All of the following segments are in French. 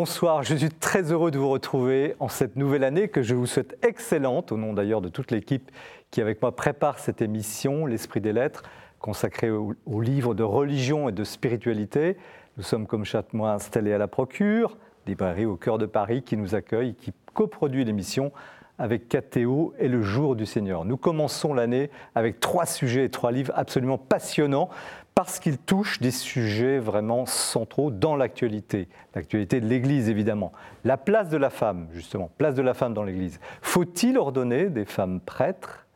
Bonsoir, je suis très heureux de vous retrouver en cette nouvelle année que je vous souhaite excellente, au nom d'ailleurs de toute l'équipe qui avec moi prépare cette émission, L'Esprit des Lettres, consacrée aux au livres de religion et de spiritualité. Nous sommes comme chaque mois installés à la Procure, librairie au cœur de Paris qui nous accueille, qui coproduit l'émission avec KTO et le jour du Seigneur. Nous commençons l'année avec trois sujets et trois livres absolument passionnants parce qu'ils touchent des sujets vraiment centraux dans l'actualité. L'actualité de l'Église, évidemment. La place de la femme, justement, place de la femme dans l'Église. Faut-il ordonner des femmes prêtres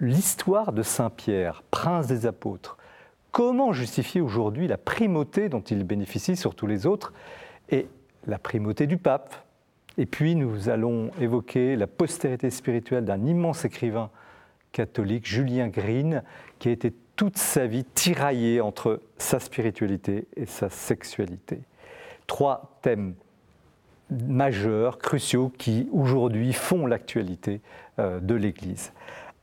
L'histoire de Saint Pierre, prince des apôtres? Comment justifier aujourd'hui la primauté dont il bénéficie sur tous les autres et la primauté du pape? Et puis nous allons évoquer la postérité spirituelle d'un immense écrivain catholique, Julien Green, qui a été toute sa vie tiraillé entre sa spiritualité et sa sexualité. Trois thèmes majeurs, cruciaux, qui aujourd'hui font l'actualité euh, de l'Église.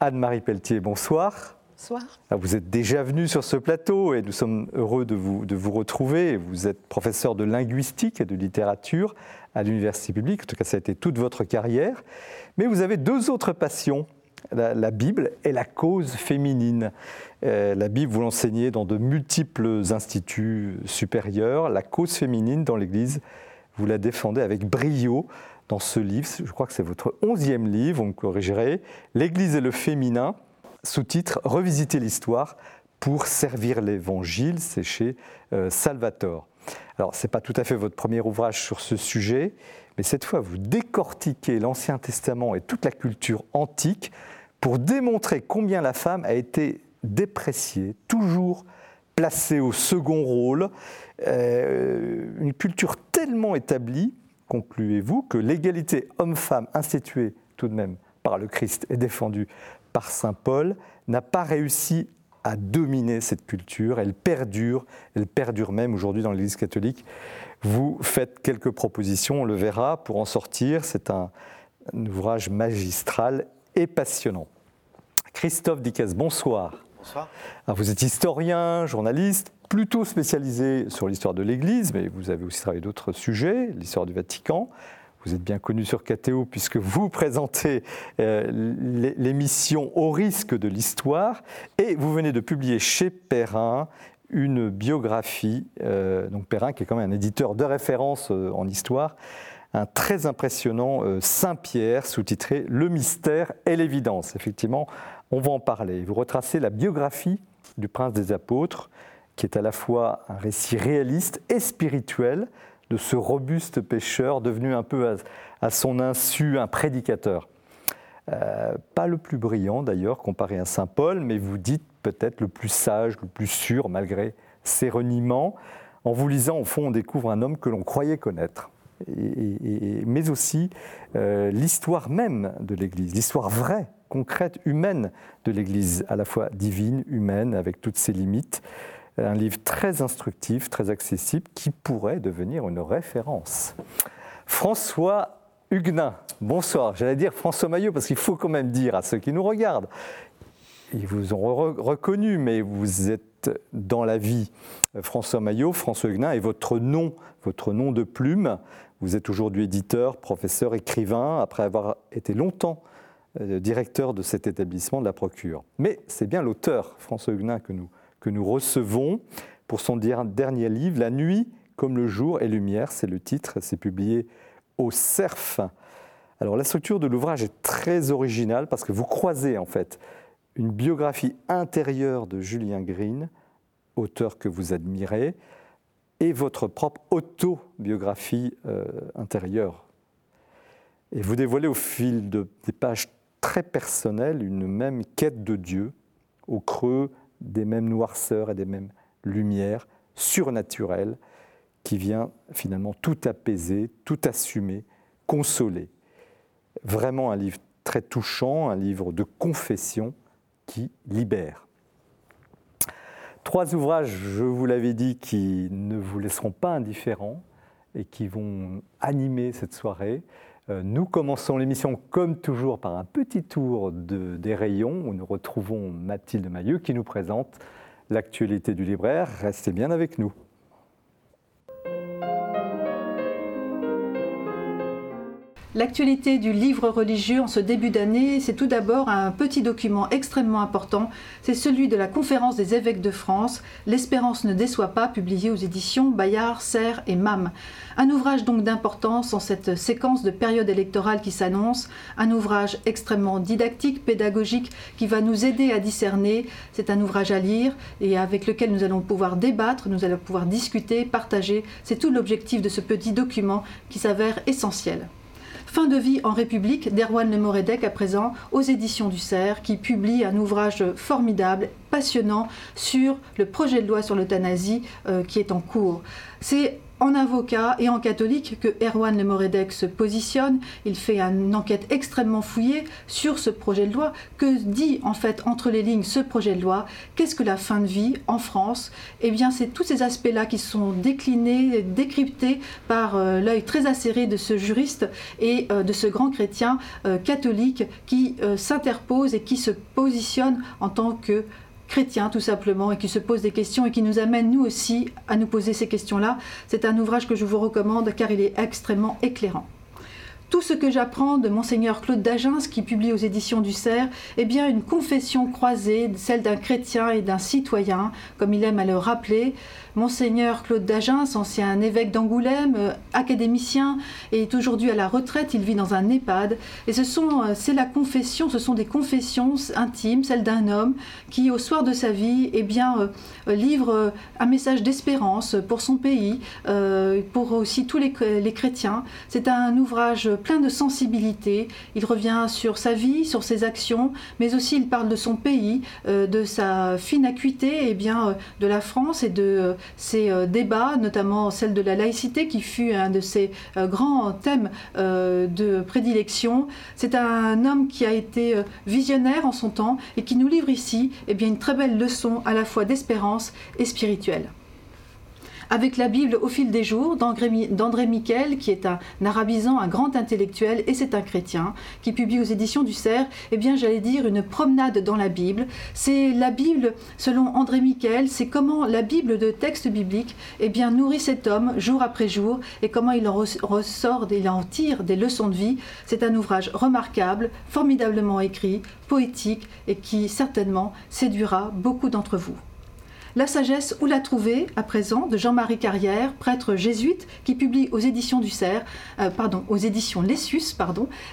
Anne-Marie Pelletier, bonsoir. Bonsoir. Ah, vous êtes déjà venue sur ce plateau et nous sommes heureux de vous, de vous retrouver. Vous êtes professeur de linguistique et de littérature à l'université publique. En tout cas, ça a été toute votre carrière. Mais vous avez deux autres passions, la, Bible et la cause féminine. Euh, la Bible, vous l'enseignez dans de multiples instituts supérieurs. La cause féminine dans l'Église, vous la défendez avec brio dans ce livre. Je crois que c'est votre onzième livre, vous me corrigerez. L'Église et le féminin, sous-titre Revisiter l'histoire pour servir l'Évangile. C'est chez euh, Salvatore. Alors, ce n'est pas tout à fait votre premier ouvrage sur ce sujet, mais cette fois, vous décortiquez l'Ancien Testament et toute la culture antique pour démontrer combien la femme a été dépréciée, toujours placée au second rôle, euh, une culture tellement établie, concluez-vous, que l'égalité homme-femme instituée tout de même par le Christ et défendue par Saint Paul n'a pas réussi à dominer cette culture. Elle perdure, elle perdure même aujourd'hui dans l'Église catholique. Vous faites quelques propositions, on le verra, pour en sortir. C'est un, ouvrage magistral et passionnant. Christophe Dickès, bonsoir. Bonsoir. vous êtes historien, journaliste, plutôt spécialisé sur l'histoire de l'Église, mais vous avez aussi travaillé d'autres sujets, l'histoire du Vatican. Vous êtes bien connu sur KTO puisque vous présentez euh, l'émission Au risque de l'histoire et vous venez de publier chez Perrin une biographie, euh, donc Perrin qui est quand même un éditeur de référence euh, en histoire, un très impressionnant Saint-Pierre sous-titré Le mystère et l'évidence. Effectivement, on va en parler. Vous retracez la biographie du prince des apôtres qui est à la fois un récit réaliste et spirituel de ce robuste pêcheur devenu un peu à, son insu un prédicateur. Euh, pas le plus brillant d'ailleurs comparé à Saint Paul, mais vous dites peut-être le plus sage, le plus sûr malgré ses reniements. En vous lisant, au fond, on découvre un homme que l'on croyait connaître, mais aussi euh, l'histoire même de l'Église, l'histoire vraie, concrète, humaine de l'Église, à la fois divine, humaine, avec toutes ses limites un livre très instructif, très accessible, qui pourrait devenir une référence. François Huguenin, bonsoir. J'allais dire François Maillot, parce qu'il faut quand même dire à ceux qui nous regardent, ils vous ont reconnu, mais vous êtes dans la vie François Maillot, François Huguenin est votre nom, votre nom de plume. Vous êtes aujourd'hui éditeur, professeur, écrivain, après avoir été longtemps directeur de cet établissement de la Procure. Mais c'est bien l'auteur, François Huguenin, que nous que nous recevons pour son dernier livre, La nuit comme le jour et lumière, c'est le titre, c'est publié au CERF. Alors la structure de l'ouvrage est très originale parce que vous croisez en fait une biographie intérieure de Julien Green, auteur que vous admirez, et votre propre autobiographie euh, intérieure. Et vous dévoilez au fil de, des pages très personnelles une même quête de Dieu, au creux des mêmes noirceurs et des mêmes lumières surnaturelles qui vient finalement tout apaiser, tout assumer, consoler. Vraiment un livre très touchant, un livre de confession qui libère. Trois ouvrages, je vous l'avais dit, qui ne vous laisseront pas indifférents et qui vont animer cette soirée. Euh, nous commençons l'émission comme toujours par un petit tour des rayons où nous retrouvons Mathilde Mailleux qui nous présente l'actualité du libraire. Restez bien avec nous. L'actualité du livre religieux en ce début d'année, c'est tout d'abord un petit document extrêmement important. C'est celui de la conférence des évêques de France, L'espérance ne déçoit pas, publié aux éditions Bayard, Serre et MAM. Un ouvrage donc d'importance en cette séquence de période électorale qui s'annonce, un ouvrage extrêmement didactique, pédagogique, qui va nous aider à discerner. C'est un ouvrage à lire et avec lequel nous allons pouvoir débattre, nous allons pouvoir discuter, partager. C'est tout l'objectif de ce petit document qui s'avère essentiel. Fin de vie en République d'Erwan Moredek à présent aux éditions du Cerf qui publie un ouvrage formidable, passionnant sur le projet de loi sur l'euthanasie euh, qui est en cours. C'est en avocat et en catholique que Erwan Lemoredec se positionne. Il fait une enquête extrêmement fouillée sur ce projet de loi. Que dit en fait entre les lignes ce projet de loi? Qu'est-ce que la fin de vie en France? Eh bien, c'est tous ces aspects-là qui sont déclinés, décryptés par euh, l'œil très acéré de ce juriste et euh, de ce grand chrétien euh, catholique qui s'interpose et qui se positionne en tant que chrétien tout simplement et qui se pose des questions et qui nous amène nous aussi à nous poser ces questions-là. C'est un ouvrage que je vous recommande car il est extrêmement éclairant. Tout ce que j'apprends de monseigneur Claude Dagens qui publie aux éditions du Cerf est bien une confession croisée, celle d'un chrétien et d'un citoyen, comme il aime à le rappeler, Monseigneur Claude Dagens, ancien évêque d'Angoulême, euh, académicien, est aujourd'hui à la retraite. Il vit dans un EHPAD. Et ce sont, euh, c'est la confession, ce sont des confessions intimes, celles d'un homme qui, au soir de sa vie, eh bien, euh, livre un message d'espérance pour son pays, pour aussi tous les, les chrétiens. C'est un ouvrage plein de sensibilité. Il revient sur sa vie, sur ses actions, mais aussi il parle de son pays, de sa fine acuité, eh bien, de la France et de ces euh, débats, notamment celle de la laïcité, qui fut un de ses euh, grands thèmes euh, de prédilection. C'est un homme qui a été visionnaire en son temps et qui nous livre ici eh bien, une très belle leçon à la fois d'espérance et spirituelle avec la Bible au fil des jours d'André Miquel, qui est un arabisant, un grand intellectuel, et c'est un chrétien, qui publie aux éditions du Cerf, eh bien j'allais dire une promenade dans la Bible. C'est la Bible, selon André Miquel, c'est comment la Bible de texte biblique eh bien, nourrit cet homme jour après jour, et comment il en ressort, il en tire des leçons de vie. C'est un ouvrage remarquable, formidablement écrit, poétique, et qui certainement séduira beaucoup d'entre vous. La sagesse, où la trouver à présent de Jean-Marie Carrière, prêtre jésuite, qui publie aux éditions du Cerf, euh, pardon, aux éditions Lessus,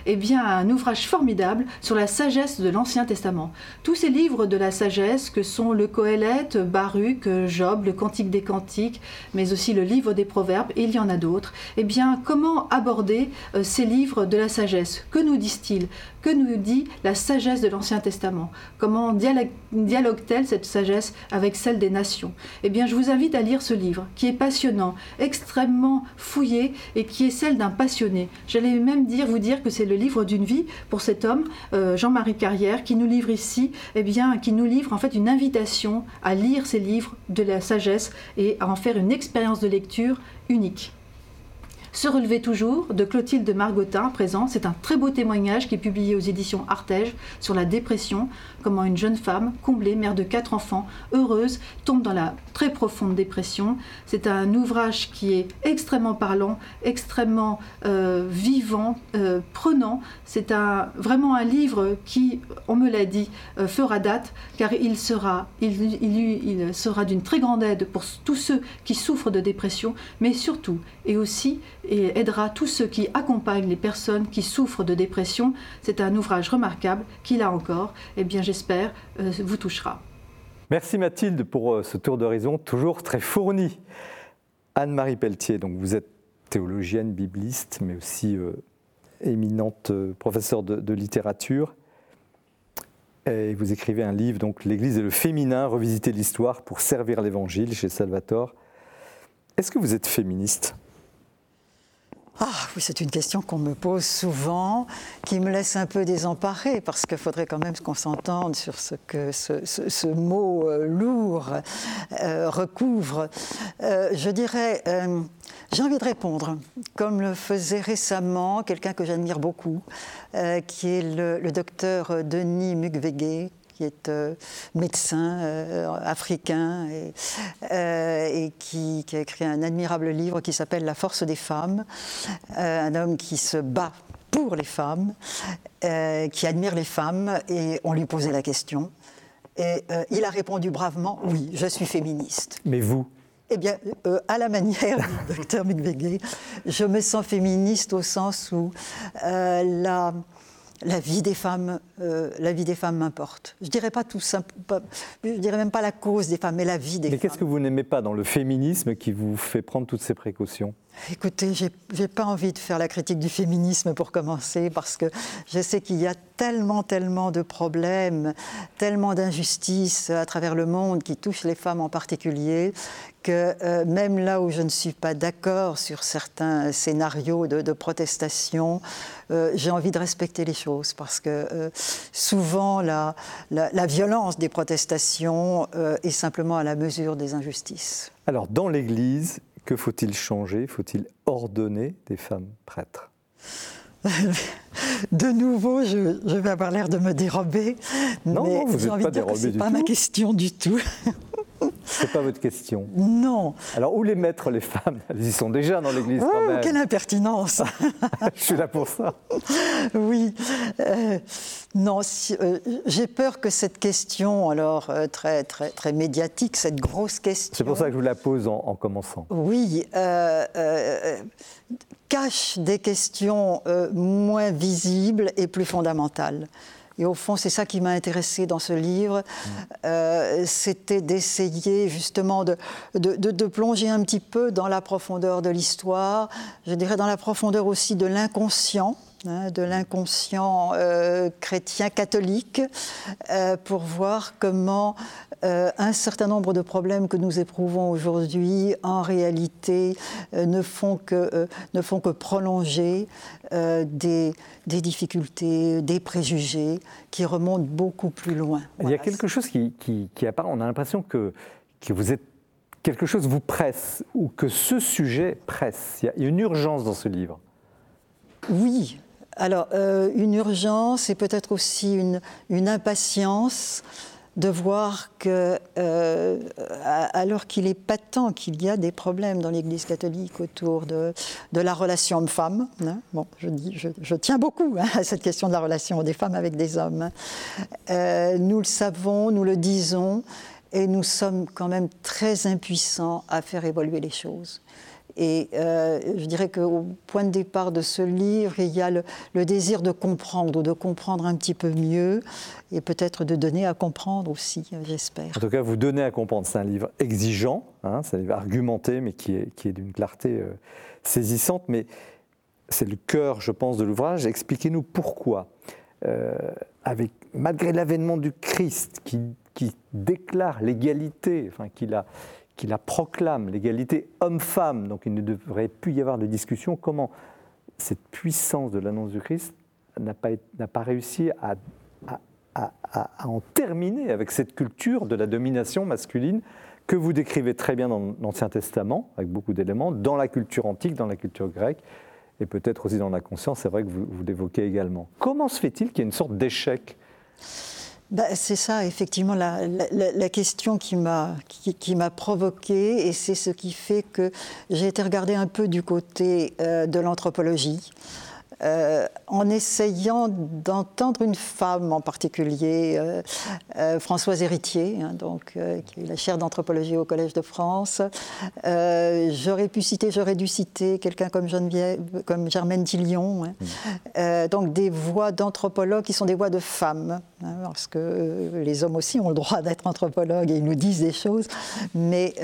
eh bien un ouvrage formidable sur la sagesse de l'Ancien Testament. Tous ces livres de la sagesse que sont le Coëlette, Baruch, Job, le Cantique des Cantiques, mais aussi le livre des Proverbes, il y en a d'autres. Eh bien, comment aborder euh, ces livres de la sagesse? Que nous disent-ils? Que nous dit la sagesse de l'Ancien Testament? Comment dialogue-t-elle cette sagesse avec celle des nations? Eh bien, je vous invite à lire ce livre, qui est passionnant, extrêmement fouillé et qui est celle d'un passionné. J'allais même dire, vous dire que c'est le livre d'une vie pour cet homme, euh, Jean-Marie Carrière, qui nous livre ici, eh bien, qui nous livre en fait une invitation à lire ces livres de la sagesse et à en faire une expérience de lecture unique. Se relever toujours de Clotilde Margotin, présent. C'est un très beau témoignage qui est publié aux éditions Artege sur la dépression, comment une jeune femme, comblée, mère de quatre enfants, heureuse, tombe dans la très profonde dépression. C'est un ouvrage qui est extrêmement parlant, extrêmement euh, vivant, euh, prenant. C'est un, vraiment un livre qui, on me l'a dit, euh, fera date, car il sera, il, il sera d'une très grande aide pour tous ceux qui souffrent de dépression, mais surtout et aussi et aidera tous ceux qui accompagnent les personnes qui souffrent de dépression. C'est un ouvrage remarquable qui, là encore, eh bien, j'espère, euh, vous touchera. Merci Mathilde pour euh, ce tour d'horizon toujours très fourni. Anne-Marie Pelletier, donc vous êtes théologienne, bibliste, mais aussi euh, éminente professeure de, littérature. Et vous écrivez un livre, donc L'Église et le féminin, revisiter l'histoire pour servir l'Évangile chez Salvatore. Est-ce que vous êtes féministe? Ah oui, c'est une question qu'on me pose souvent, qui me laisse un peu désemparée, parce qu'il faudrait quand même qu'on s'entende sur ce que ce, mot euh, lourd euh, recouvre. Euh, je dirais, j'ai envie de répondre, comme le faisait récemment quelqu'un que j'admire beaucoup, qui est le, le docteur Denis Mukwege, qui est euh, médecin euh, africain et, euh, qui, a écrit un admirable livre qui s'appelle La force des femmes, un homme qui se bat pour les femmes, qui admire les femmes, et on lui posait la question. Et il a répondu bravement Oui, je suis féministe. Mais vous? Eh bien, à la manière du docteur Mukwege, je me sens féministe au sens où la, la vie des femmes, euh, la vie des femmes m'importe. Je dirais pas tout simplement, je dirais même pas la cause des femmes, mais la vie des femmes. Mais qu'est-ce que vous n'aimez pas dans le féminisme qui vous fait prendre toutes ces précautions? Écoutez, j'ai pas envie de faire la critique du féminisme pour commencer, parce que je sais qu'il y a tellement, tellement de problèmes, tellement d'injustices à travers le monde qui touchent les femmes en particulier, que euh, même là où je ne suis pas d'accord sur certains scénarios de, protestation, euh, j'ai envie de respecter les choses, parce que euh, souvent la, la, violence des protestations est simplement à la mesure des injustices. Alors, dans l'Église, que faut-il changer? Faut-il ordonner des femmes prêtres? De nouveau, je, vais avoir l'air de me dérober. Non, mais vous n'êtes pas dérobé pas tout. ma question du tout. C'est pas votre question. Non. Alors où les mettre les femmes? Elles y sont déjà dans l'Église oh, quand même. Quelle impertinence Je suis là pour ça. Oui. Euh, non, euh, j'ai peur que cette question, alors euh, très très très médiatique, cette grosse question. C'est pour ça que je vous la pose en, en commençant. Oui. cache des questions moins visibles et plus fondamentales. Et au fond, c'est ça qui m'a intéressé dans ce livre, euh, c'était d'essayer justement de, de, plonger un petit peu dans la profondeur de l'histoire, je dirais dans la profondeur aussi de l'inconscient. Hein, de l'inconscient euh, chrétien catholique euh, pour voir comment un certain nombre de problèmes que nous éprouvons aujourd'hui en réalité ne, font que, ne font que prolonger des, des difficultés, des préjugés qui remontent beaucoup plus loin. Il y a quelque chose qui, qui, apparaît, on a l'impression que, que vous êtes quelque chose vous presse ou que ce sujet presse. Il y a une urgence dans ce livre. Oui. Alors, euh, une urgence et peut-être aussi une, impatience de voir que, euh, alors qu'il est patent qu'il y a des problèmes dans l'Église catholique autour de, la relation homme-femme, hein, bon, je, tiens beaucoup hein, à cette question de la relation des femmes avec des hommes, euh, nous le savons, nous le disons, et nous sommes quand même très impuissants à faire évoluer les choses. Et euh, je dirais qu'au point de départ de ce livre, il y a le, désir de comprendre, ou de comprendre un petit peu mieux, et peut-être de donner à comprendre aussi, j'espère. En tout cas, vous donnez à comprendre. C'est un livre exigeant, hein, c'est un livre argumenté, mais qui est, qui est d'une clarté euh, saisissante. Mais c'est le cœur, je pense, de l'ouvrage. Expliquez-nous pourquoi, euh, avec, malgré l'avènement du Christ, qui, qui déclare l'égalité, enfin, qu'il a qui la proclame, l'égalité homme-femme, donc il ne devrait plus y avoir de discussion, comment cette puissance de l'annonce du Christ n'a pas, réussi à, en terminer avec cette culture de la domination masculine que vous décrivez très bien dans l'Ancien Testament, avec beaucoup d'éléments, dans la culture antique, dans la culture grecque, et peut-être aussi dans la conscience, c'est vrai que vous l'évoquez également. Comment se fait-il qu'il y ait une sorte d'échec? Bah, c'est ça, effectivement, la, question qui m'a qui, provoquée, et c'est ce qui fait que j'ai été regarder un peu du côté euh, de l'anthropologie. Euh, en essayant d'entendre une femme en particulier, euh, euh, Françoise Héritier, hein, donc, qui est la chaire d'anthropologie au Collège de France. j'aurais pu citer, j'aurais dû citer quelqu'un comme Geneviève, comme Germaine Tillion, hein. mmh. donc des voix d'anthropologues qui sont des voix de femmes, hein, parce que les hommes aussi ont le droit d'être anthropologues et ils nous disent des choses, mais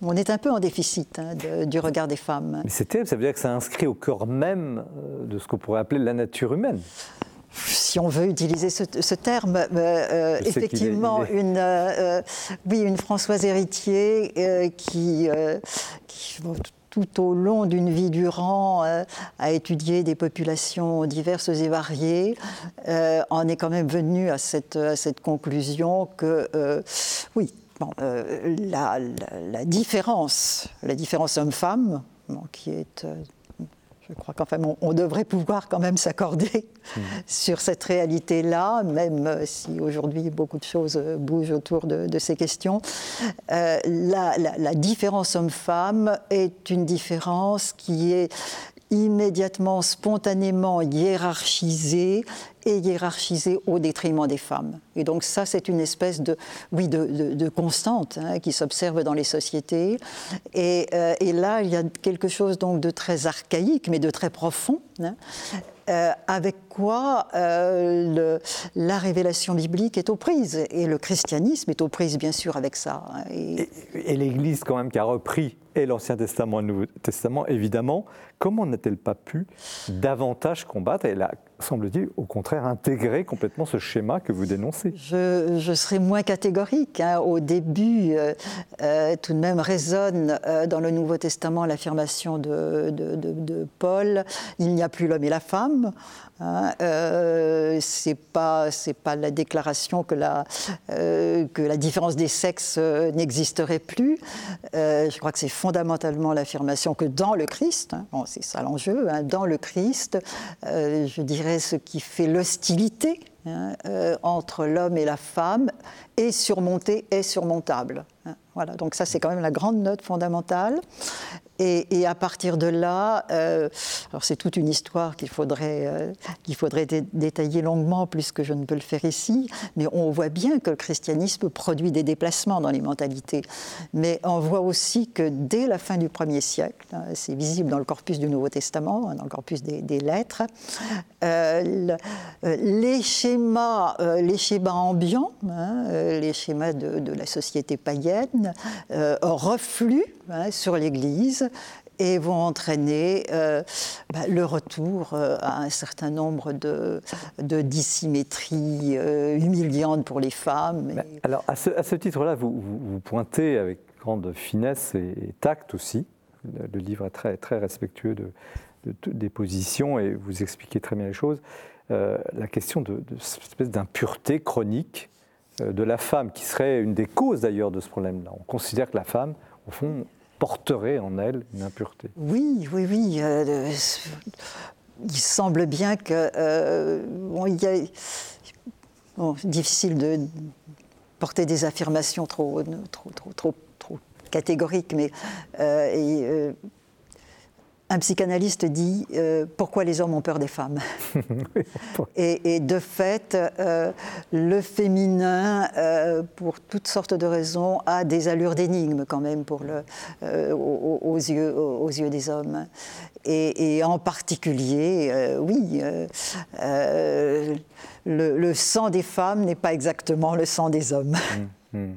on est un peu en déficit du regard des femmes. Mais c'est terrible, ça veut dire que ça inscrit au cœur même de ce qu'on pourrait appeler la nature humaine. Si on veut utiliser ce, terme, euh, euh, effectivement, Une, euh, oui, une Françoise Héritier qui, tout au long d'une vie durant, a étudié des populations diverses et variées, en est quand même venue à cette, à cette conclusion que, oui, bon, la, la, différence, la différence homme-femme, qui est je crois qu'enfin, on, devrait pouvoir quand même s'accorder mmh. sur cette réalité-là, même euh, si aujourd'hui beaucoup de choses euh, bougent autour de, ces questions. Euh, la, différence homme-femme est une différence qui est immédiatement, spontanément hiérarchisé et hiérarchisé au détriment des femmes. Et donc ça, c'est une espèce de, oui, de, constante hein, qui s'observe dans les sociétés. Et, euh, et, là, il y a quelque chose donc de très archaïque, mais de très profond. Hein, euh, avec quoi euh, la révélation biblique est aux prises. Et le christianisme est aux prises, bien sûr, avec ça. Et, l'Église, quand même, qui a repris et l'Ancien Testament et le Nouveau Testament, évidemment, comment n'a-t-elle pas pu davantage combattre? Semble-t-il, au contraire, intégré complètement ce schéma que vous dénoncez. Je, je serais moins catégorique. Hein. Au début, euh, tout de même résonne dans le Nouveau Testament l'affirmation de Paul, il n'y a plus l'homme et la femme. Hein, euh, c'est pas c'est pas la déclaration que la euh, que la différence des sexes euh, n'existerait plus. je crois que c'est fondamentalement l'affirmation que dans le Christ, hein, c'est ça l'enjeu, hein, dans le Christ, je dirais ce qui fait l'hostilité entre l'homme et la femme est surmonté, est surmontable. Voilà, donc ça c'est quand même la grande note fondamentale. Et, à partir de là, euh, alors c'est toute une histoire qu'il faudrait, euh, détailler longuement, plus que je ne peux le faire ici, mais on voit bien que le christianisme produit des déplacements dans les mentalités. Mais on voit aussi que dès la fin du 1er siècle, hein, c'est visible dans le corpus du Nouveau Testament, hein, dans le corpus des, lettres, euh, les, schémas, les schémas ambiants, hein, les schémas de, la société païenne, refluent sur l'Église et vont entraîner euh, bah, le retour euh, à un certain nombre de, dissymétries euh, humiliantes pour les femmes. Alors, à ce, titre-là, vous, pointez avec grande finesse et, tact aussi. Le, livre est très, respectueux de, des positions et vous expliquez très bien les choses. la question de cette espèce d'impureté chronique de la femme, qui serait une des causes d'ailleurs de ce problème-là. On considère que la femme, au fond, porterait en elle une impureté. Oui, oui, oui. Euh, il semble bien que. Euh, il y difficile de porter des affirmations trop, trop, trop, trop, trop catégoriques, mais. Euh, un psychanalyste dit euh, pourquoi les hommes ont peur des femmes? et, de fait, euh, le féminin, euh, pour toutes sortes de raisons, a des allures d'énigme quand même pour le, aux, yeux, aux, yeux, des hommes. Et, en particulier, oui, le, sang des femmes n'est pas exactement le sang des hommes. Mmh, mmh,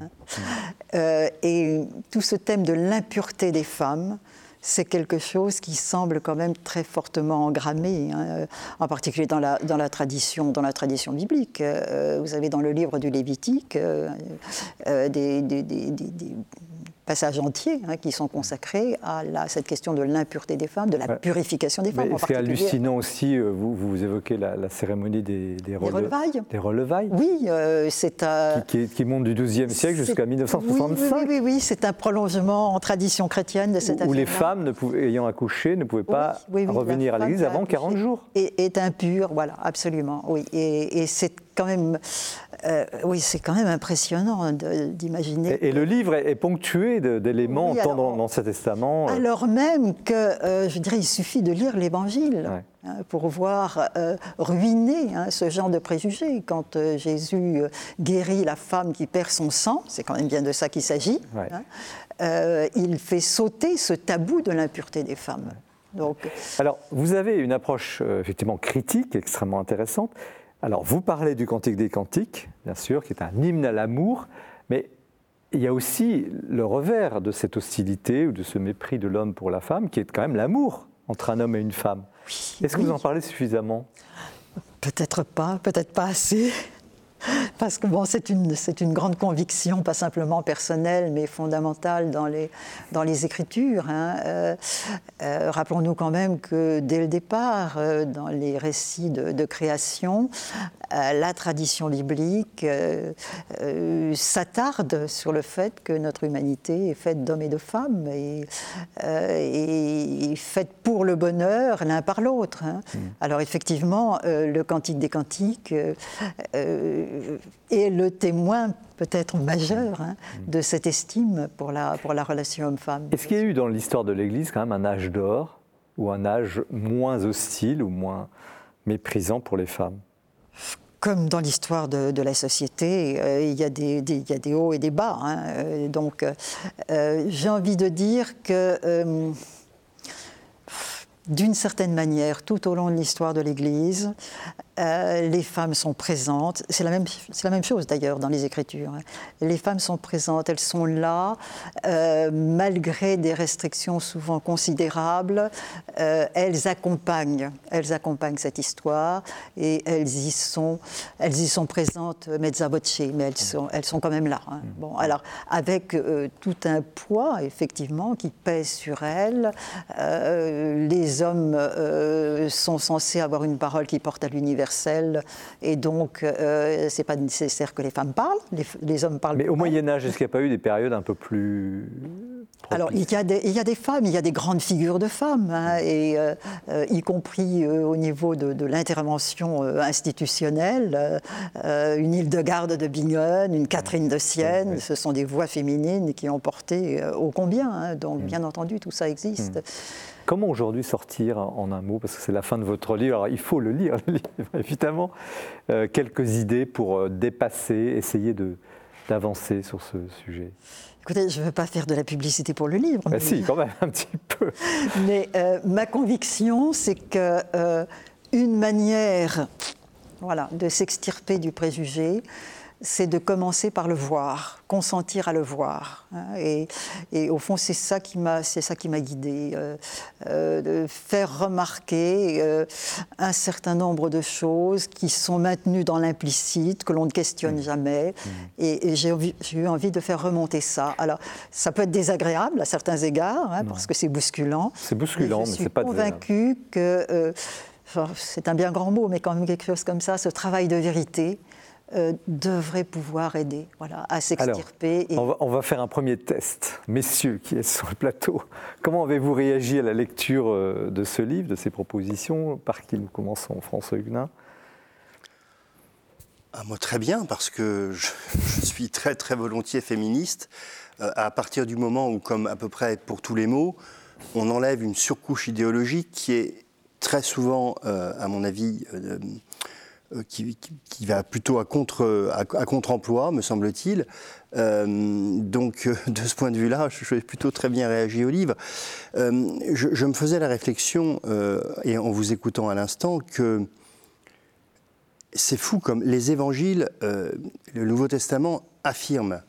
mmh. et tout ce thème de l'impureté des femmes, c'est quelque chose qui semble quand même très fortement engrammé, hein, euh, en particulier dans la, dans la, tradition, dans la tradition biblique. Euh, vous avez dans le livre du Lévitique euh, des, des, passages entiers hein, qui sont consacrés à cette question de l'impureté des femmes, de la purification des femmes. C'est hallucinant aussi, euh, vous, vous évoquez la, cérémonie des, des, relevailles. Des relevailles. Oui, euh, c'est un... Qui, qui, monte du XIIe siècle jusqu'à 1965. Oui, oui, oui, c'est un prolongement en tradition chrétienne de cette Où, où les femmes, ne pouvaient, ayant accouché, ne pouvaient pas revenir à l'église avant 40 jours. Et est impure, voilà, absolument, oui. Et, et c'est quand même, euh, oui, c'est quand même impressionnant d'imaginer. Et, le livre est, ponctué d'éléments tant dans l'Ancien Testament. Euh. Alors même que, euh, je dirais, il suffit de lire l'Évangile. Hein, pour voir ruiner hein, ce genre de préjugés. Quand Jésus guérit la femme qui perd son sang, c'est quand même bien de ça qu'il s'agit, hein, il fait sauter ce tabou de l'impureté des femmes. Donc... Alors, vous avez une approche effectivement critique, extrêmement intéressante. Alors, vous parlez du Cantique des Cantiques, bien sûr, qui est un hymne à l'amour, mais il y a aussi le revers de cette hostilité ou de ce mépris de l'homme pour la femme, qui est quand même l'amour entre un homme et une femme. Est-ce que vous en parlez suffisamment? Peut-être pas, peut-être pas assez. Parce que bon, c'est une, une grande conviction, pas simplement personnelle, mais fondamentale dans les, Écritures. Hein. Euh, euh, rappelons-nous quand même que dès le départ, euh, dans les récits de, création, la tradition biblique s'attarde sur le fait que notre humanité est faite d'hommes et de femmes et, et, faite pour le bonheur l'un par l'autre. Hein. Mmh. Alors effectivement, le Cantique des Cantiques est le témoin peut-être majeur hein, de cette estime pour la, pour la relation homme-femme. Est-ce qu'il y a eu dans l'histoire de l'Église quand même un âge d'or ou un âge moins hostile ou moins méprisant pour les femmes? Comme dans l'histoire de, la société, euh, il, y a des, hauts et des bas. Hein. Euh, donc, euh, j'ai envie de dire que, d'une certaine manière, tout au long de l'histoire de l'Église, euh, les femmes sont présentes. C'est la même, la même chose d'ailleurs dans les Écritures. Hein. Les femmes sont présentes, elles sont là, euh, malgré des restrictions souvent considérables. Euh, elles accompagnent, elles accompagnent cette histoire et elles y sont, elles y sont présentes mezza voce, mais elles sont, elles sont quand même là. Hein. Bon, alors avec tout un poids effectivement qui pèse sur elles. les hommes sont censés avoir une parole qui porte à l'univers et donc euh, c'est pas nécessaire que les femmes parlent, les, hommes parlent. Mais au Moyen Âge, est-ce qu'il n'y a pas eu des périodes un peu plus alors, il y, a des, il y, a des, femmes, il y a des grandes figures de femmes, hein, et, euh, euh, y compris au niveau de, l'intervention institutionnelle. une île de garde de Bingen, une Catherine de Sienne, ce sont des voix féminines qui ont porté au combien. Hein, donc, mm. bien entendu, tout ça existe. Mm. Comment aujourd'hui sortir en un mot, parce que c'est la fin de votre livre, alors il faut le lire, le livre, évidemment, euh, quelques idées pour euh, dépasser, essayer d'avancer sur ce sujet Écoutez, je ne veux pas faire de la publicité pour le livre. Bah mais... Si, quand même, un petit peu. Mais euh, ma conviction, c'est qu'une une manière voilà, de s'extirper du préjugé, c'est de commencer par le voir, consentir à le voir. Hein. et, au fond, c'est ça qui m'a, c'est ça qui m'a guidée, euh, euh, de faire remarquer euh, un certain nombre de choses qui sont maintenues dans l'implicite, que l'on ne questionne mmh. jamais. Mmh. Et, j'ai, eu envie de faire remonter ça. Alors, ça peut être désagréable à certains égards, hein, parce que c'est bousculant. C'est bousculant, mais, c'est pas. Je suis convaincue que c'est un bien grand mot, mais quand même quelque chose comme ça, ce travail de vérité, euh, devrait pouvoir aider voilà, à s'extirper. On, va, faire un premier test. Messieurs qui êtes sur le plateau, comment avez-vous réagi à la lecture euh, de ce livre, de ces propositions Par qui nous commençons, François Huguenin? Ah, Moi, très bien, parce que je, suis très, très volontiers féministe. Euh, à partir du moment où, comme à peu près pour tous les mots, on enlève une surcouche idéologique qui est très souvent, à mon avis, euh, qui, va plutôt à contre à, contre-emploi, me semble-t-il. Euh, donc, euh, de ce point de vue-là, je, vais plutôt très bien réagi au livre. je, me faisais la réflexion, et en vous écoutant à l'instant, que c'est fou comme les évangiles, le Nouveau Testament affirme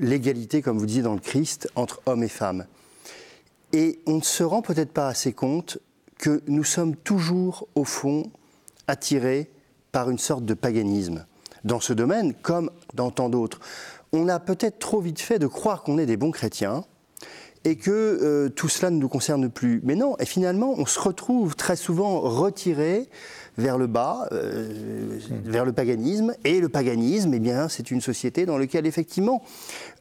l'égalité, comme vous disiez dans le Christ, entre hommes et femmes. Et on ne se rend peut-être pas assez compte que nous sommes toujours, au fond, attirés par une sorte de paganisme. Dans ce domaine, comme dans tant d'autres, on a peut-être trop vite fait de croire qu'on est des bons chrétiens et que euh, tout cela ne nous concerne plus. Mais non, et finalement, on se retrouve très souvent retiré vers le bas, euh, vers le paganisme. Et le paganisme, eh bien, c'est une société dans laquelle, effectivement,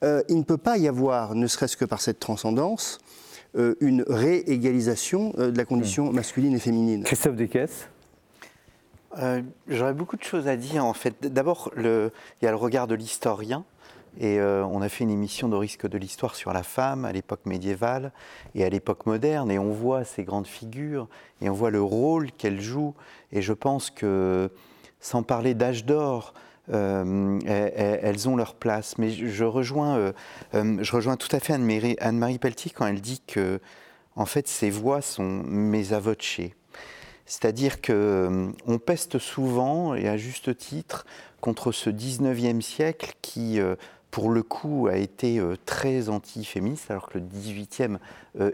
euh, il ne peut pas y avoir, ne serait-ce que par cette transcendance, une réégalisation de la condition masculine et féminine. Christophe Descaisses euh, j'aurais beaucoup de choses à dire en fait. D'abord, il y a le regard de l'historien. Et euh, on a fait une émission de risque de l'histoire sur la femme à l'époque médiévale et à l'époque moderne. Et on voit ces grandes figures et on voit le rôle qu'elles jouent. Et je pense que, sans parler d'âge d'or, euh, elles, ont leur place. Mais je rejoins, je rejoins tout à fait Anne-Marie Pelletier quand elle dit que, en fait, ces voix sont mes avotchés. C'est-à-dire qu'on euh, peste souvent, et à juste titre, contre ce 19e siècle qui, euh, pour le coup, a été euh, très anti-féministe, alors que le 18e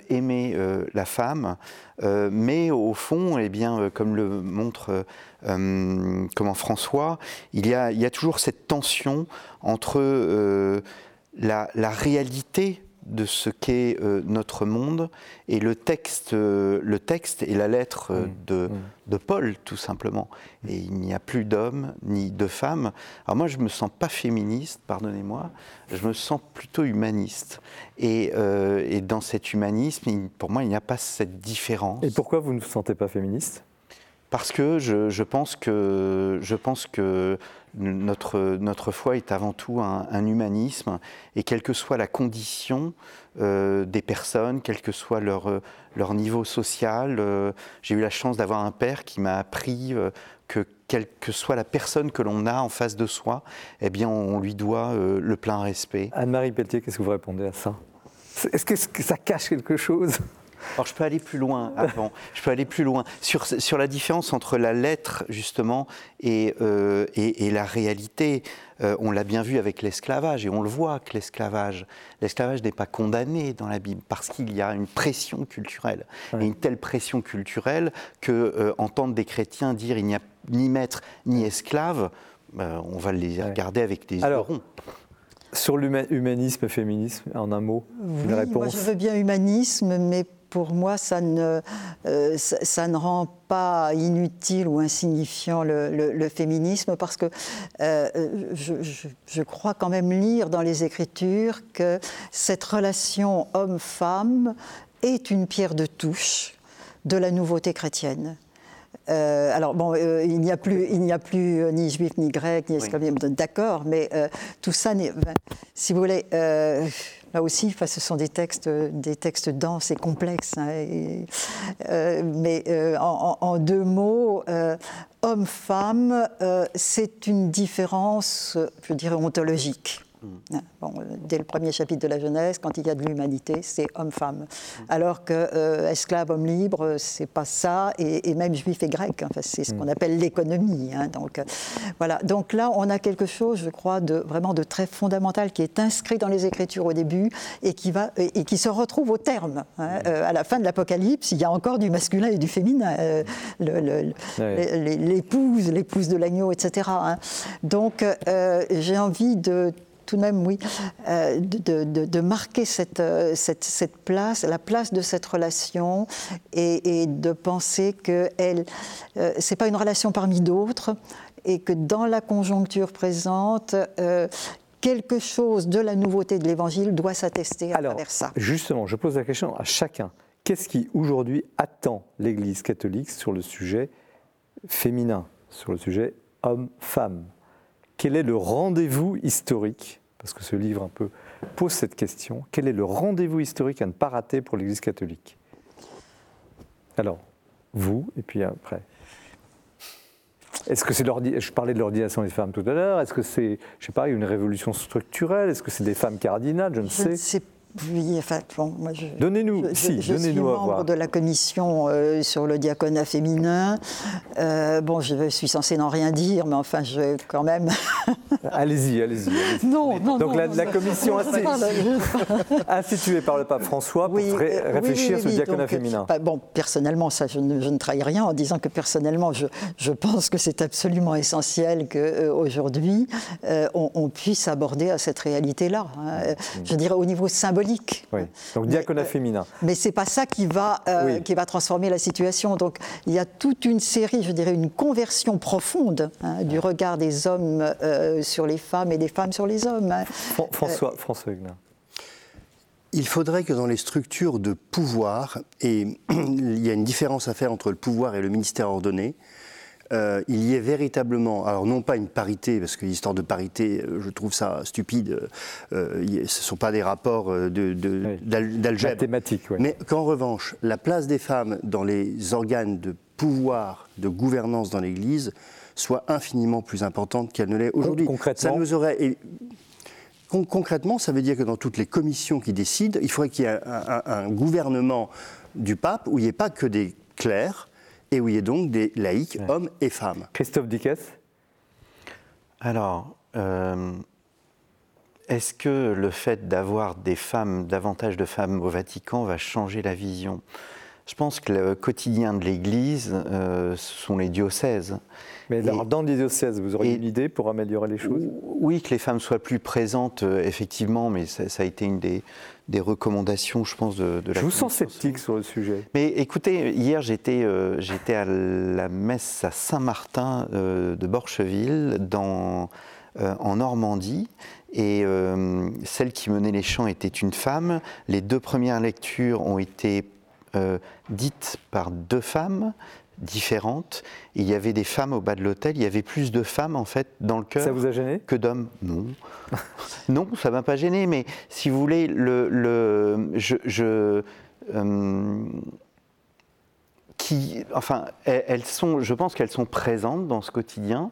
aimait la femme. mais au fond, eh bien, comme le montre comment François, il y, a, toujours cette tension entre la réalité de ce qu'est euh, notre monde et le texte, euh, le texte et la lettre euh, de, Paul, tout simplement. Et il n'y a plus d'hommes ni de femmes. Alors moi, je ne me sens pas féministe, pardonnez-moi, je me sens plutôt humaniste. Et, dans cet humanisme, pour moi, il n'y a pas cette différence. Et pourquoi vous ne vous sentez pas féministe? Parce que je, pense que je pense que notre, notre foi est avant tout un, humanisme, et quelle que soit la condition des personnes, quel que soit leur, leur niveau social, j'ai eu la chance d'avoir un père qui m'a appris que quelle que soit la personne que l'on a en face de soi, eh bien, on lui doit le plein respect. Anne-Marie Pelletier, qu'est-ce que vous répondez à ça? Est-ce que ça cache quelque chose? Alors je peux aller plus loin avant. Je peux aller plus loin sur, sur la différence entre la lettre justement et, euh, et, la réalité. Euh, on l'a bien vu avec l'esclavage et on le voit que l'esclavage, l'esclavage n'est pas condamné dans la Bible parce qu'il y a une pression culturelle et une telle pression culturelle que euh, entendre des chrétiens dire il n'y a ni maître ni esclave, on va les regarder avec des yeux ronds. Sur l'humanisme et féminisme, en un mot, une réponse Moi, je veux bien humanisme, mais pour moi, ça ne, euh, ça, ne rend pas inutile ou insignifiant le, féminisme parce que euh, je, crois quand même lire dans les Écritures que cette relation homme-femme est une pierre de touche de la nouveauté chrétienne. Euh, alors bon, il n'y a plus, il n'y a plus ni juif ni grec ni d'accord, mais tout ça, si vous voulez, Là aussi, ce sont des textes, des textes denses et complexes. Hein, euh, mais euh, en, deux mots, euh, homme-femme, c'est une différence, je dirais, ontologique. Mm. Bon, dès le premier chapitre de la Genèse, quand il y a de l'humanité, c'est homme-femme. Mm. Alors que euh, esclave, homme libre, c'est pas ça, et, même juif et grec. C'est ce mm. qu'on appelle l'économie. Hein, donc, euh, voilà. Donc là, on a quelque chose, je crois, de vraiment de très fondamental qui est inscrit dans les Écritures au début et qui va et, qui se retrouve au terme. Hein, euh, à la fin de l'Apocalypse, il y a encore du masculin et du féminin. l'épouse, l'épouse de l'agneau, etc. Hein. Donc, j'ai envie de tout de même, oui, euh, de, marquer euh, cette, cette, place, la place de cette relation et, de penser que elle, euh, c'est pas une relation parmi d'autres et que dans la conjoncture présente, quelque chose de la nouveauté de l'Évangile doit s'attester à travers ça. Justement, je pose la question à chacun. Qu'est-ce qui aujourd'hui attend l'Église catholique sur le sujet féminin, sur le sujet homme-femme? Quel est le rendez-vous historique Parce que ce livre un peu pose cette question. Quel est le rendez-vous historique à ne pas rater pour l'Église catholique? Alors, vous, et puis après. Est-ce que c'est je parlais de l'ordination des femmes tout à l'heure. Est-ce que c'est, je sais pas, une révolution structurelle Est-ce que c'est des femmes cardinales Je ne sais. Oui, enfin, moi je. Donnez-nous, si, je, suis membre de la commission euh, sur le diaconat féminin. Euh, bon, je suis censée n'en rien dire, mais enfin, je vais quand même. allez-y, allez-y. non, non, Donc la, la, commission instituée par le pape François pour euh, réfléchir sur le diaconat féminin. Bah, bon, personnellement, ça, je ne, je ne, trahis rien en disant que personnellement, je, je pense que c'est absolument essentiel qu'aujourd'hui, on, on, puisse aborder à cette réalité-là. Hein. Mm. Je dirais au niveau symbolique oui. Donc diaconat euh, féminin. Mais c'est pas ça qui va, euh, qui va transformer la situation. Donc il y a toute une série, je dirais, une conversion profonde hein, du regard des hommes euh, sur les femmes et des femmes sur les hommes. Hein. François, François Huguenin. Il faudrait que dans les structures de pouvoir, et il y a une différence à faire entre le pouvoir et le ministère ordonné, euh, il y ait véritablement, alors non pas une parité, parce que l'histoire de parité, euh, je trouve ça stupide, euh, ce ne sont pas des rapports d'algèbre, de, mais qu'en revanche, la place des femmes dans les organes de pouvoir, de gouvernance dans l'Église, soit infiniment plus importante qu'elle ne l'est aujourd'hui. Concrètement, ça nous aurait concrètement, ça veut dire que dans toutes les commissions qui décident, il faudrait qu'il y ait un, un, gouvernement du pape où il n'y ait pas que des clercs, et où il y a donc des laïcs, hommes et femmes. Christophe Dickès Alors, euh, est-ce que le fait d'avoir des femmes, davantage de femmes au Vatican va changer la vision? Je pense que le quotidien de l'Église, euh, ce sont les diocèses. Mais dans les diocèses, vous auriez une idée pour améliorer les choses? Oui, que les femmes soient plus présentes, euh, effectivement, mais ça, a été une des, des recommandations, je pense, de, de la. Je vous sens sceptique sur le sujet. Mais écoutez, hier j'étais euh, j'étais à la messe à Saint-Martin euh, de Borcheville, dans, en Normandie, et celle qui menait les chants était une femme. Les deux premières lectures ont été dites par deux femmes différentes. Il y avait des femmes au bas de l'hôtel. Il y avait plus de femmes en fait dans le cœur. Ça vous a gêné? Que d'hommes. Non. non, ça m'a pas gêné. Mais si vous voulez, le, le je, je euh, qui, enfin, elles sont, je pense qu'elles sont présentes dans ce quotidien.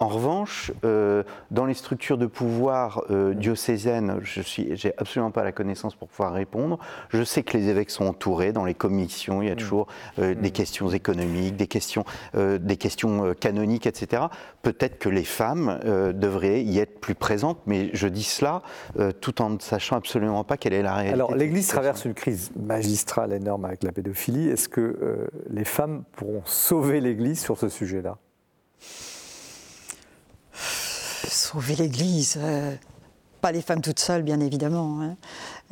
En revanche, euh, dans les structures de pouvoir euh, diocésaines, je n'ai j'ai absolument pas la connaissance pour pouvoir répondre. Je sais que les évêques sont entourés dans les commissions. Il y a mm. toujours euh, des mm. questions économiques, des questions, des questions canoniques, etc. Peut-être que les femmes devraient y être plus présentes, mais je dis cela tout en ne sachant absolument pas quelle est la réalité. Alors, l'Église traverse une crise magistrale énorme avec la pédophilie. Est-ce que les femmes pourront sauver l'Église sur ce sujet-là? Sauver l'Église. Euh, pas les femmes toutes seules, bien évidemment. Hein.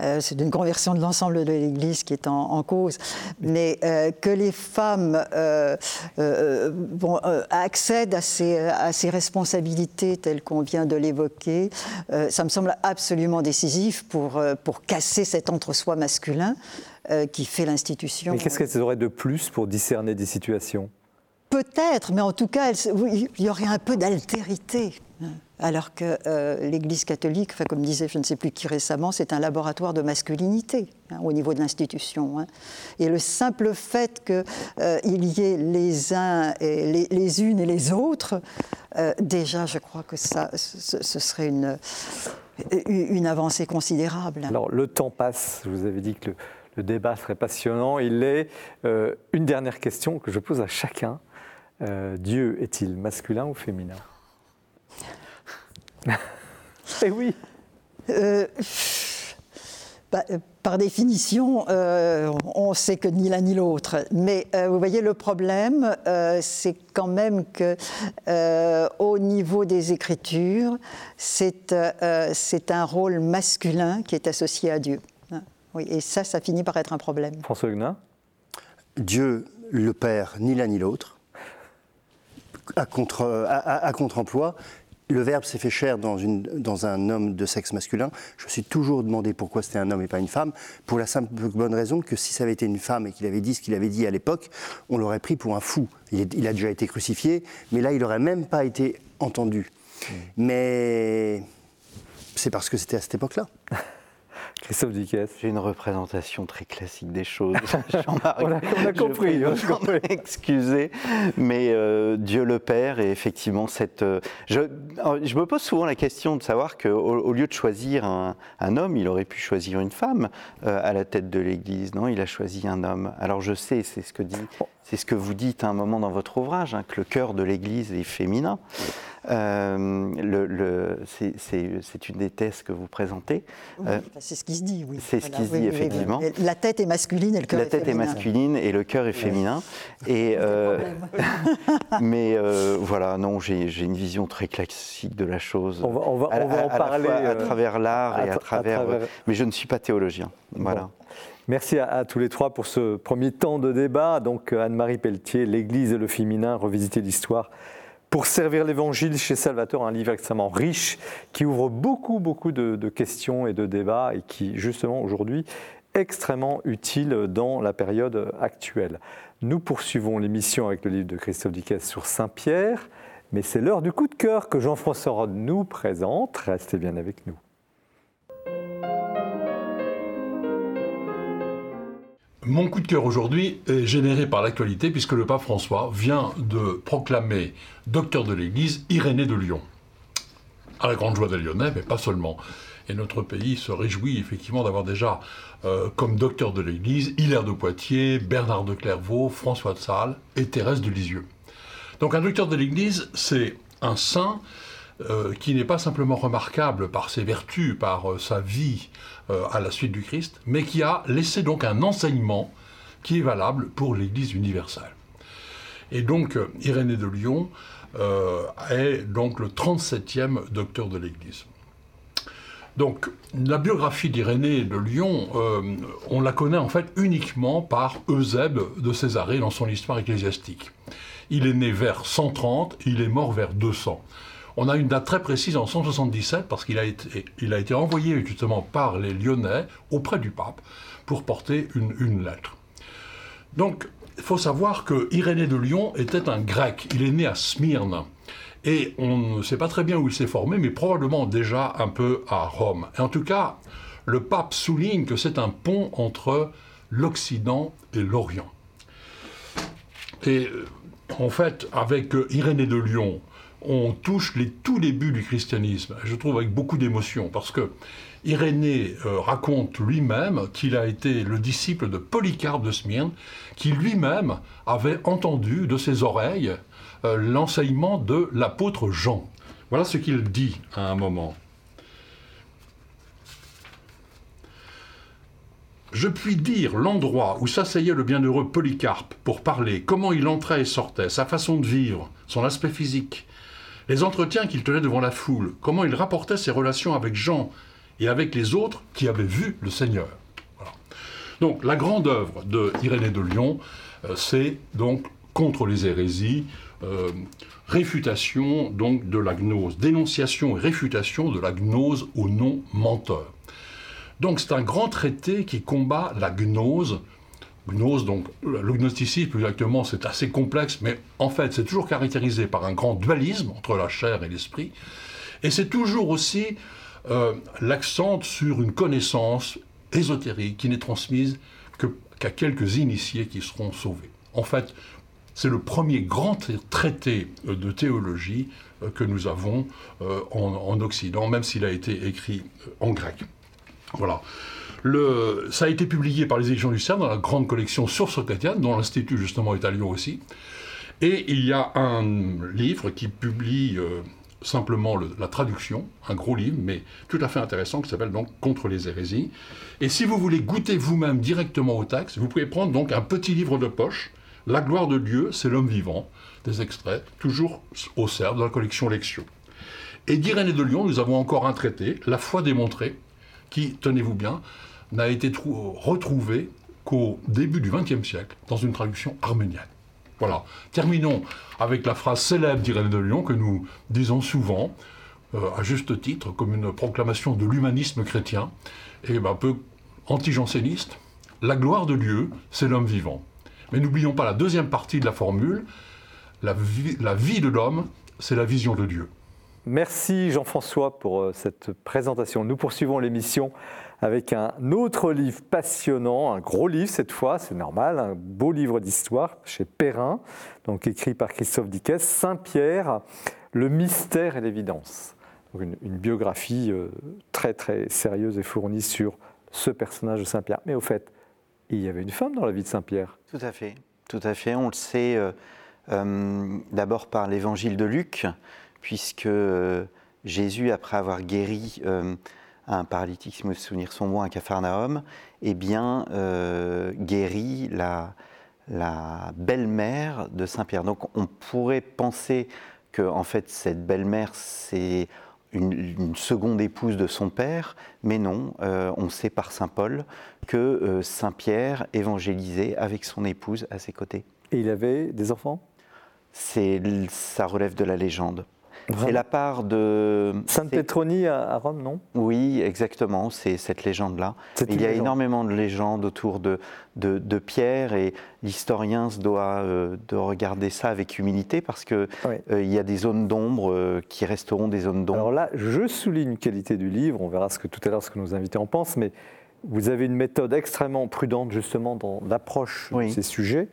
Euh, c'est une conversion de l'ensemble de l'Église qui est en, cause. Mais euh, que les femmes accèdent à ces, responsabilités telles qu'on vient de l'évoquer, ça me semble absolument décisif pour, pour casser cet entre-soi masculin qui fait l'institution. Mais qu'est-ce qu'elles auraient de plus pour discerner des situations? Peut-être, mais en tout cas, il y aurait un peu d'altérité. Alors que euh, l'Église catholique, enfin, comme disait je ne sais plus qui récemment, c'est un laboratoire de masculinité hein, au niveau de l'institution. Hein. Et le simple fait qu'il euh, y ait les uns, et les, unes et les autres, euh, déjà, je crois que ça, ce, serait une, une avancée considérable. Alors, le temps passe. Je vous avais dit que le, le débat serait passionnant. Il est une dernière question que je pose à chacun. Dieu est-il masculin ou féminin? Eh oui. Euh, bah, par définition, euh, on sait que ni l'un ni l'autre. Mais euh, vous voyez, le problème, c'est quand même que au niveau des écritures, c'est un rôle masculin qui est associé à Dieu. Hein, oui, et ça, ça finit par être un problème. François Huguenin Dieu, le Père, ni l'un ni l'autre, à contre-emploi, le Verbe s'est fait chair dans, une, dans, un homme de sexe masculin. Je me suis toujours demandé pourquoi c'était un homme et pas une femme, pour la simple bonne raison que si ça avait été une femme et qu'il avait dit ce qu'il avait dit à l'époque, on l'aurait pris pour un fou. Il, a déjà été crucifié, mais là, il n'aurait même pas été entendu. Mmh. Mais c'est parce que c'était à cette époque-là. Christophe Duquesne. J'ai une représentation très classique des choses. on, a, compris. Excusez, mais euh, Dieu le Père et effectivement cette. Euh, je, je, me pose souvent la question de savoir qu'au au lieu de choisir un, homme, il aurait pu choisir une femme euh, à la tête de l'Église. Non, il a choisi un homme. Alors je sais, c'est ce que dit, c'est ce que vous dites à un moment dans votre ouvrage, hein, que le cœur de l'Église est féminin. Euh, le, c'est une des thèses que vous présentez. Euh, c'est ce qui se dit, oui. C'est ce qui se dit, effectivement. la tête est masculine et le cœur est féminin. La tête est masculine et le cœur est féminin. Et, euh, mais voilà, non, j'ai une vision très classique de la chose. On va, on va, en parler. à travers l'art et à, travers, Mais je ne suis pas théologien. Voilà. Merci à, tous les trois pour ce premier temps de débat. Donc Anne-Marie Pelletier, L'Église et le féminin, revisiter l'histoire pour servir l'Évangile chez Salvatore, un livre extrêmement riche qui ouvre beaucoup, beaucoup de, questions et de débats et qui, justement, aujourd'hui, extrêmement utile dans la période actuelle. Nous poursuivons l'émission avec le livre de Christophe Dickès sur Saint-Pierre, mais c'est l'heure du coup de cœur que Jean-François Rode nous présente. Restez bien avec nous. Mon coup de cœur aujourd'hui est généré par l'actualité puisque le pape François vient de proclamer docteur de l'Église Irénée de Lyon. À la grande joie des Lyonnais, mais pas seulement. Et notre pays se réjouit effectivement d'avoir déjà euh, comme docteur de l'Église Hilaire de Poitiers, Bernard de Clairvaux, François de Sales et Thérèse de Lisieux. Donc un docteur de l'Église, c'est un saint euh, qui n'est pas simplement remarquable par ses vertus, par euh, sa vie euh, à la suite du Christ, mais qui a laissé donc un enseignement qui est valable pour l'Église universelle. Et donc Irénée de Lyon est donc le 37e docteur de l'Église. Donc, la biographie d'Irénée de Lyon, on la connaît en fait uniquement par Eusèbe de Césarée dans son histoire ecclésiastique. Il est né vers 130, il est mort vers 200. On a une date très précise en 177 parce qu'il a été, envoyé justement par les Lyonnais auprès du pape pour porter une, lettre. Donc, il faut savoir que Irénée de Lyon était un grec. Il est né à Smyrne. Et on ne sait pas très bien où il s'est formé, mais probablement déjà un peu à Rome. Et en tout cas, le pape souligne que c'est un pont entre l'Occident et l'Orient. Et en fait, avec Irénée de Lyon, on touche les tout débuts du christianisme, je trouve avec beaucoup d'émotion, parce que Irénée euh, raconte lui-même qu'il a été le disciple de Polycarpe de Smyrne, qui lui-même avait entendu de ses oreilles euh, l'enseignement de l'apôtre Jean. Voilà ce qu'il dit à un moment. Je puis dire l'endroit où s'asseyait le bienheureux Polycarpe pour parler, comment il entrait et sortait, sa façon de vivre, son aspect physique, les entretiens qu'il tenait devant la foule, comment il rapportait ses relations avec Jean et avec les autres qui avaient vu le Seigneur. Donc la grande œuvre de Irénée de Lyon, euh, c'est donc contre les hérésies, euh, réfutation donc de la gnose, dénonciation et réfutation de la gnose au nom menteur. Donc c'est un grand traité qui combat la gnose. Gnose, donc le gnosticisme, plus exactement, c'est assez complexe, mais en fait c'est toujours caractérisé par un grand dualisme entre la chair et l'esprit. Et c'est toujours aussi euh, l'accent sur une connaissance ésotérique qui n'est transmise qu'à quelques initiés qui seront sauvés. En fait, c'est le premier grand traité euh, de théologie euh, que nous avons en, Occident, même s'il a été écrit en grec. Voilà. Ça a été publié par les éditions du CERN dans la grande collection Sources chrétiennes, dont l'Institut justement est à Lyon aussi. Et il y a un livre qui publie simplement la traduction, un gros livre, mais tout à fait intéressant, qui s'appelle donc Contre les hérésies. Et si vous voulez goûter vous-même directement au texte, vous pouvez prendre donc un petit livre de poche, La gloire de Dieu, c'est l'homme vivant, des extraits, toujours au CERF, dans la collection Lectio. Et d'Irénée de Lyon, nous avons encore un traité, La foi démontrée, qui, tenez-vous bien, n'a été retrouvé qu'au début du XXe siècle, dans une traduction arménienne. Voilà. Terminons avec la phrase célèbre d'Irène de Lyon que nous disons souvent, euh, à juste titre, comme une proclamation de l'humanisme chrétien, et ben, un peu anti-janséniste. La gloire de Dieu, c'est l'homme vivant. Mais n'oublions pas la deuxième partie de la formule, la vie de l'homme, c'est la vision de Dieu. Merci Jean-François pour euh, cette présentation. Nous poursuivons l'émission avec un autre livre passionnant, un gros livre cette fois, c'est normal, un beau livre d'histoire chez Perrin, donc écrit par Christophe Dickès, Saint-Pierre, le mystère et l'évidence. Une, une, biographie euh, très très sérieuse et fournie sur ce personnage de Saint-Pierre. Mais au fait, il y avait une femme dans la vie de Saint-Pierre. Tout à fait, tout à fait. On le sait euh, euh, d'abord par l'évangile de Luc, puisque Jésus, après avoir guéri un paralytique, si mes souvenirs sont bons, à Capharnaüm, eh bien, euh, guérit la, la belle-mère de Saint-Pierre. Donc on pourrait penser que en fait cette belle-mère c'est une, seconde épouse de son père, mais non, euh, on sait par Saint Paul que euh, Saint Pierre évangélisait avec son épouse à ses côtés. Et il avait des enfants? C'est ça relève de la légende. C'est la part de... Sainte Pétronie à, Rome, non? Oui, exactement, c'est cette légende-là. Il y a énormément de légendes autour de, de, Pierre et l'historien doit euh, de regarder ça avec humilité parce qu'il euh, il y a des zones d'ombre euh, qui resteront des zones d'ombre. Alors là, je souligne une qualité du livre, on verra ce que tout à l'heure ce que nos invités en pensent, mais vous avez une méthode extrêmement prudente justement dans l'approche de ces sujets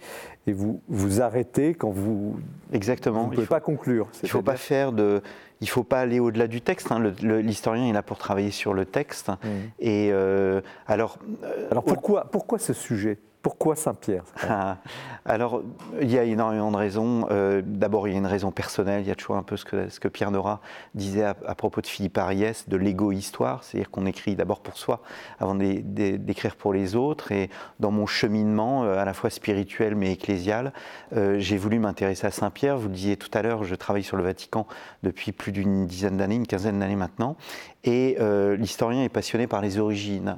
et vous vous arrêtez quand vous exactement vous ne pouvez pas conclure. Il faut pas faire de il faut pas aller au-delà du texte. Hein. L'historien est là pour travailler sur le texte. Mmh. Et euh, alors alors pourquoi pourquoi ce sujet? Pourquoi Saint-Pierre Alors, il y a énormément de raisons. Euh, d'abord, il y a une raison personnelle. Il y a toujours un peu ce que, Pierre Nora disait à, propos de Philippe Ariès, de l'égo-histoire. C'est-à-dire qu'on écrit d'abord pour soi avant d'écrire pour les autres. Et dans mon cheminement, euh, à la fois spirituel mais ecclésial, euh, j'ai voulu m'intéresser à Saint-Pierre. Vous le disiez tout à l'heure, je travaille sur le Vatican depuis plus d'une dizaine d'années, une quinzaine d'années maintenant. Et l'historien est passionné par les origines,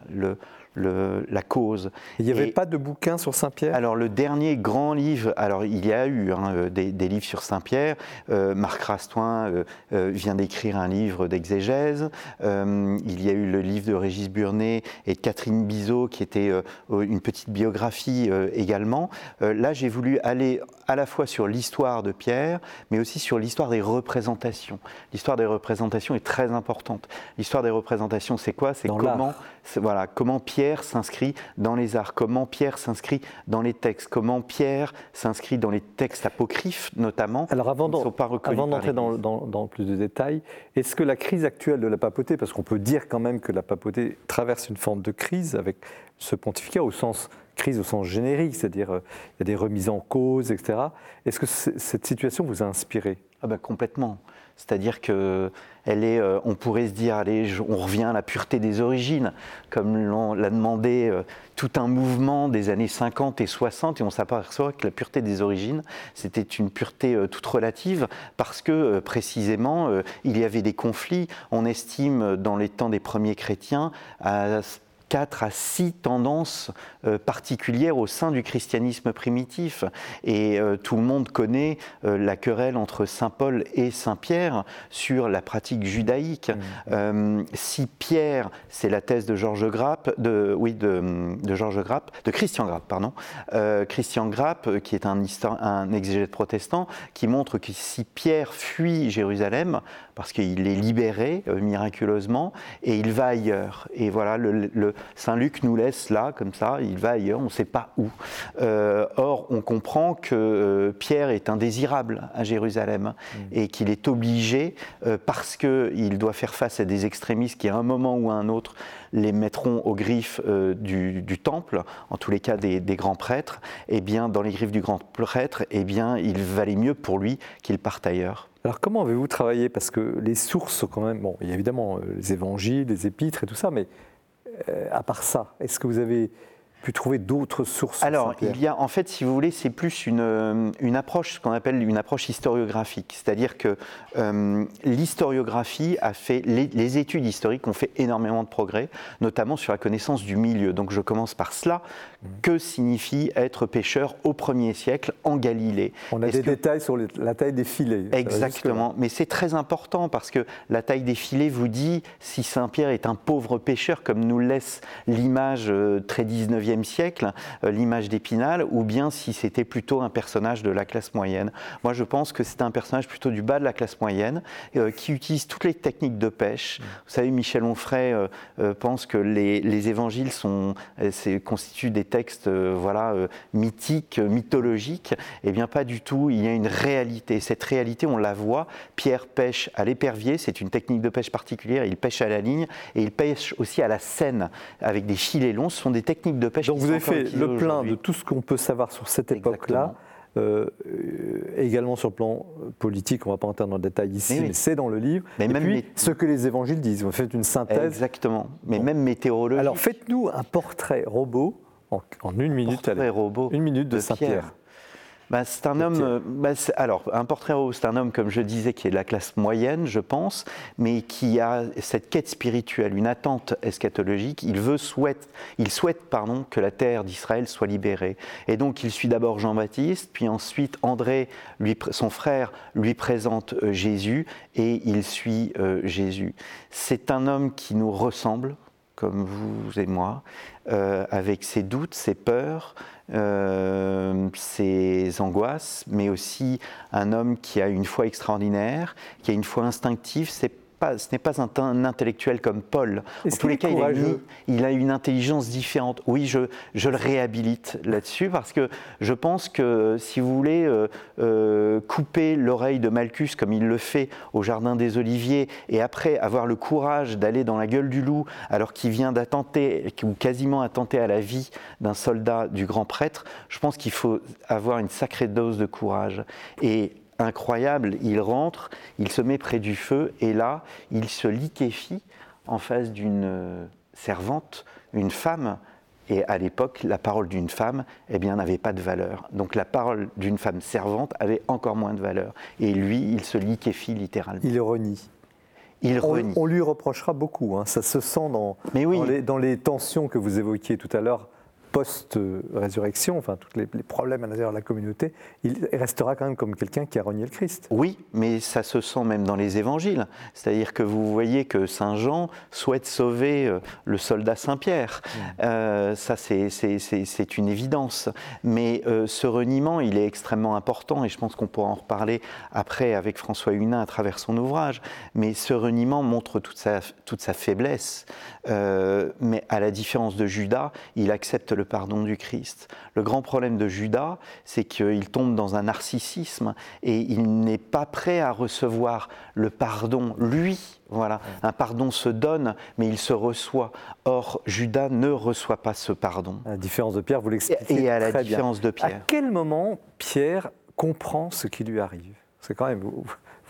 la cause. Il n'y avait pas de bouquin sur Saint-Pierre? Alors le dernier grand livre, alors il y a eu hein, euh, des, livres sur Saint-Pierre. Euh, Marc Rastoin euh, vient d'écrire un livre d'exégèse. il y a eu le livre de Régis Burnet et de Catherine Bizot qui était une petite biographie également. là j'ai voulu aller à la fois sur l'histoire de Pierre, mais aussi sur l'histoire des représentations. L'histoire des représentations est très importante. L'histoire des représentations, c'est quoi? C'est comment, voilà, comment Pierre s'inscrit dans les arts, comment Pierre s'inscrit dans les textes, comment Pierre s'inscrit dans les textes apocryphes notamment. Alors avant d'entrer dans, dans, plus de détails, est-ce que la crise actuelle de la papauté, parce qu'on peut dire quand même que la papauté traverse une forme de crise avec ce pontificat au sens crise au sens générique, c'est-à-dire euh, il y a des remises en cause, etc. Est-ce que cette situation vous a inspiré? Ah ben, Complètement. C'est-à-dire que elle est, euh, on pourrait se dire, allez, on revient à la pureté des origines, comme l'a demandé euh, tout un mouvement des années 50 et 60, et on s'aperçoit que la pureté des origines, c'était une pureté toute relative, parce que précisément, il y avait des conflits. On estime, dans les temps des premiers chrétiens, à quatre à six tendances euh, particulières au sein du christianisme primitif. Et euh, tout le monde connaît euh, la querelle entre Saint Paul et Saint Pierre sur la pratique judaïque. Mmh. si Pierre, c'est la thèse de Georges Grappe, de, oui, de, de Georges Grappe, de Christian Grappe, pardon, Christian Grappe, qui est un, un exégète protestant, qui montre que si Pierre fuit Jérusalem, parce qu'il est libéré miraculeusement, et il va ailleurs. Et voilà, le Saint Luc nous laisse là, comme ça, il va ailleurs, on ne sait pas où. Euh, or, on comprend que euh, Pierre est indésirable à Jérusalem mm. et qu'il est obligé, euh, parce qu'il doit faire face à des extrémistes qui, à un moment ou à un autre, les mettront aux griffes du, temple, en tous les cas des, grands prêtres, et eh bien, dans les griffes du grand prêtre, et eh bien, il valait mieux pour lui qu'il parte ailleurs. Alors comment avez-vous travaillé? Parce que les sources, quand même, bon, il y a évidemment les évangiles, les épîtres et tout ça, mais à part ça Est-ce que vous avez pu trouver d'autres sources Alors, il y a, en fait, si vous voulez, c'est plus une, euh, une approche, ce qu'on appelle une approche historiographique. C'est-à-dire que euh, l'historiographie a fait, les, études historiques ont fait énormément de progrès, notamment sur la connaissance du milieu. Donc, je commence par cela. Mmh. Que signifie être pêcheur au 1er siècle en Galilée? On a des détails sur la taille des filets. Exactement. Mais c'est très important parce que la taille des filets vous dit si Saint-Pierre est un pauvre pêcheur, comme nous laisse l'image euh, très 19e siècle, euh, l'image d'Épinal, ou bien si c'était plutôt un personnage de la classe moyenne. Moi, je pense que c'est un personnage plutôt du bas de la classe moyenne, euh, qui utilise toutes les techniques de pêche. Vous savez, Michel Onfray euh, pense que les, évangiles sont, constituent des textes voilà, mythiques, mythologiques. Eh bien, pas du tout. Il y a une réalité. Cette réalité, on la voit. Pierre pêche à l'épervier, c'est une technique de pêche particulière. Il pêche à la ligne et il pêche aussi à la scène avec des filets longs. Ce sont des techniques de pêche donc vous avez fait le plein de tout ce qu'on peut savoir sur cette époque-là. Euh, également sur le plan politique, on ne va pas entrer dans le détail ici, mais, c'est dans le livre. Mais et même puis, ce que les évangiles disent, vous faites une synthèse. Exactement, mais même météorologique. Alors faites-nous un portrait robot en, une minute. Portrait robot une minute de, Saint-Pierre. Bah, c'est un homme. Euh, bah, alors, un portrait c'est un homme, comme je disais, qui est de la classe moyenne, je pense, mais qui a cette quête spirituelle, une attente eschatologique. Il veut, souhaite, il souhaite, pardon, que la terre d'Israël soit libérée. Et donc, il suit d'abord Jean-Baptiste, puis ensuite André, lui, son frère, lui présente euh, Jésus, et il suit euh, Jésus. C'est un homme qui nous ressemble, comme vous et moi, avec ses doutes, ses peurs euh, ses angoisses, mais aussi un homme qui a une foi extraordinaire, qui a une foi instinctive. Ce n'est pas un, intellectuel comme Paul. En tous les cas, il a, une intelligence différente. Oui, je, je le réhabilite là-dessus parce que je pense que si vous voulez euh, euh, couper l'oreille de Malchus comme il le fait au Jardin des Oliviers et après avoir le courage d'aller dans la gueule du loup alors qu'il vient d'attenter ou quasiment attenter à la vie d'un soldat du grand prêtre, je pense qu'il faut avoir une sacrée dose de courage. Et incroyable, il rentre, il se met près du feu et là, il se liquéfie en face d'une euh, servante, une femme. Et à l'époque, la parole d'une femme, eh bien, n'avait pas de valeur. Donc la parole d'une femme servante avait encore moins de valeur. Et lui, il se liquéfie littéralement. Il renie. il on, renie. on lui reprochera beaucoup. hein. Ça se sent dans, Mais oui. dans, les, dans les tensions que vous évoquiez tout à l'heure post-résurrection, enfin tous les, les problèmes à l'intérieur de la communauté. Il restera quand même comme quelqu'un qui a renié le Christ. Oui, mais ça se sent même dans les évangiles. C'est-à-dire que vous voyez que Saint Jean souhaite sauver euh, le soldat Saint-Pierre. Euh, ça, c'est- une évidence. Mais euh, ce reniement, il est extrêmement important et je pense qu'on pourra en reparler après avec François Hunin à travers son ouvrage. Mais ce reniement montre toute sa, toute sa faiblesse. Euh, mais à la différence de Judas, il accepte le pardon du Christ. Le grand problème de Judas, c'est qu'il tombe dans un narcissisme et il n'est pas prêt à recevoir le pardon, lui. Voilà, un pardon se donne, mais il se reçoit. Or, Judas ne reçoit pas ce pardon. À la différence de Pierre, vous l'expliquez Et à la très bien. différence de À Pierre. quel moment Pierre comprend ce qui lui arrive? C'est quand même,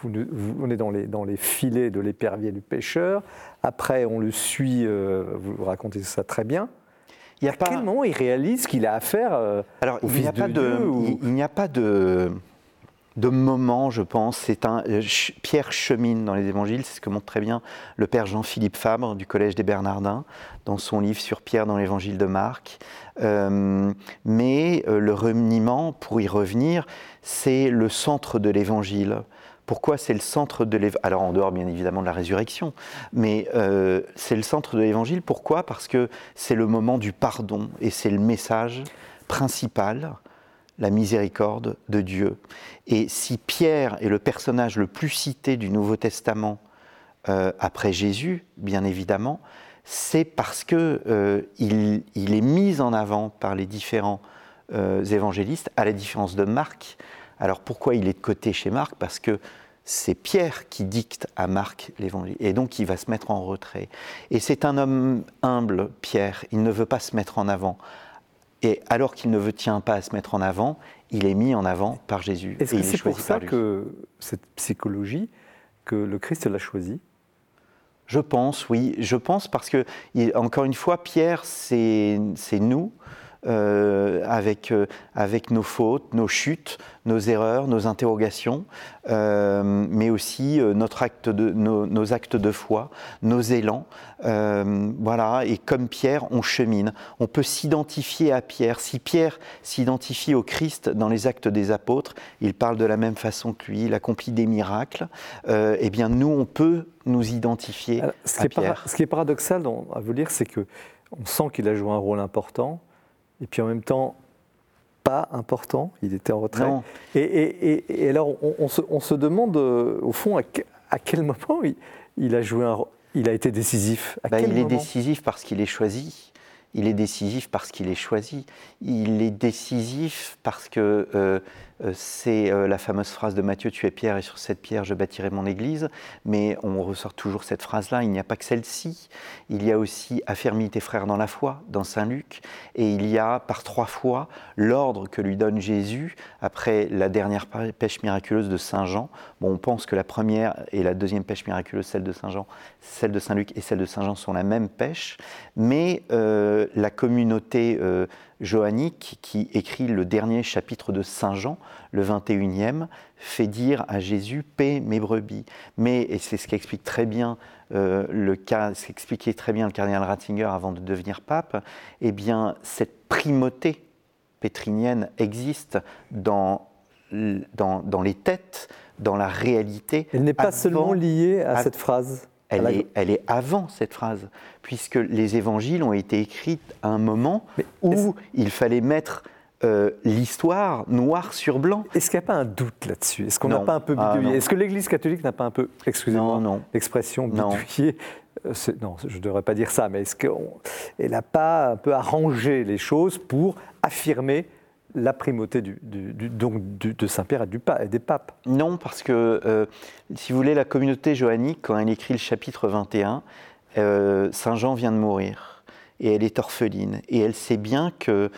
on est dans les, dans les filets de l'épervier du pêcheur. Après, on le suit, euh, vous racontez ça très bien. Il y a À quel moment il réalise qu'il a affaire euh, Alors, au il n'y a pas de de, Dieu ou- il- il n'y a pas de, de moment, je pense. C'est un euh, Pierre chemine dans les Évangiles, c'est ce que montre très bien le père Jean-Philippe Fabre du Collège des Bernardins dans son livre sur Pierre dans l'Évangile de Marc. Euh, mais le reniement, pour y revenir, c'est le centre de l'Évangile. Pourquoi c'est le centre de l'évangile Alors en dehors bien évidemment de la résurrection, mais euh, c'est le centre de l'évangile. Pourquoi? Parce que c'est le moment du pardon et c'est le message principal, la miséricorde de Dieu. Et si Pierre est le personnage le plus cité du Nouveau Testament euh, après Jésus, bien évidemment, c'est parce que euh, il, est mis en avant par les différents évangélistes, à la différence de Marc. Alors pourquoi il est de côté chez Marc Parce que c'est Pierre qui dicte à Marc l'évangile. Et donc il va se mettre en retrait. Et c'est un homme humble, Pierre. Il ne veut pas se mettre en avant. Et alors qu'il ne veut tient pas à se mettre en avant, il est mis en avant par Jésus. Est-ce Et que est c'est pour ça que cette psychologie, que le Christ l'a choisi? Je pense, oui. Je pense parce que, encore une fois, Pierre, c'est nous, euh, avec, euh, avec nos fautes, nos chutes, nos erreurs, nos interrogations, euh, mais aussi notre acte de, nos, nos actes de foi, nos élans. Voilà, et comme Pierre, on chemine. On peut s'identifier à Pierre. Si Pierre s'identifie au Christ dans les actes des apôtres, il parle de la même façon que lui, il accomplit des miracles. Eh bien, nous, on peut nous identifier Alors, ce, qui à est para- Pierre. ce qui est paradoxal dans- à vous lire, c'est que on sent qu'il a joué un rôle important, et puis en même temps pas important. Il était en retrait. Et, et- et- et alors, on, on se, on se demande euh, au fond à, que- à quel moment il, il a joué un, rô- il a été décisif? À Bah, quel il est décisif parce qu'il est choisi. Il est décisif parce qu'il est choisi. Il est décisif parce que euh, c'est euh, la fameuse phrase de Matthieu Tu es pierre et sur cette pierre je bâtirai mon église. Mais on ressort toujours cette phrase-là. Il n'y a pas que celle-ci. Il y a aussi Affermis tes frères dans la foi, dans Saint Luc. Et il y a par trois fois l'ordre que lui donne Jésus après la dernière pêche miraculeuse de Saint Jean. Bon, on pense que la première et la deuxième pêche miraculeuse, celle de Saint Jean, celle de Saint Luc et celle de Saint Jean sont la même pêche, mais euh, la communauté euh, johannique qui écrit le dernier chapitre de Saint Jean, le 21e, fait dire à Jésus paie mes brebis. Mais, et c'est ce qu'explique très bien euh, le cas, ce qu'expliquait très bien le cardinal Ratzinger avant de devenir pape, eh bien cette primauté pétrinienne existe dans, dans, dans les têtes, dans la réalité. Elle n'est pas avant- seulement liée à cette phrase. Elle la- est, elle est avant cette phrase, puisque les évangiles ont été écrits à un moment Mais où il fallait mettre euh, l'histoire noir sur blanc. Est-ce qu'il n'y a pas un doute là-dessus? Est-ce qu'on n'a Non. pas un peu Ah, bidouillé? non. Est-ce que l'Église catholique n'a pas un peu, excusez-moi, Non, non. l'expression Non. bidouillé? Euh, c'est- Non, je ne devrais pas dire ça, mais est-ce qu'elle n'a pas un peu arrangé les choses pour affirmer la primauté du, donc de Saint-Pierre et des papes Non, parce que, euh, si vous voulez, la communauté johannique, quand elle écrit le chapitre 21, euh, Saint Jean vient de mourir et elle est orpheline. Et elle sait bien que,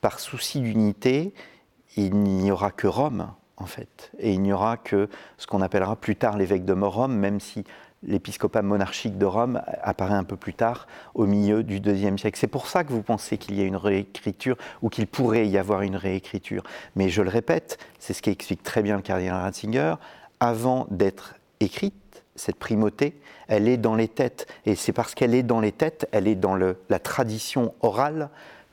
par souci d'unité, il n'y aura que Rome, en fait. Et il n'y aura que ce qu'on appellera plus tard l'évêque de Rome, même si l'épiscopat monarchique de Rome apparaît un peu plus tard, au milieu du deuxième siècle. C'est pour ça que vous pensez qu'il y a une réécriture ou qu'il pourrait y avoir une réécriture. Mais je le répète, c'est ce qui explique très bien le cardinal Ratzinger, avant d'être écrite, cette primauté, elle est dans les têtes. Et c'est parce qu'elle est dans les têtes, elle est dans le, la tradition orale,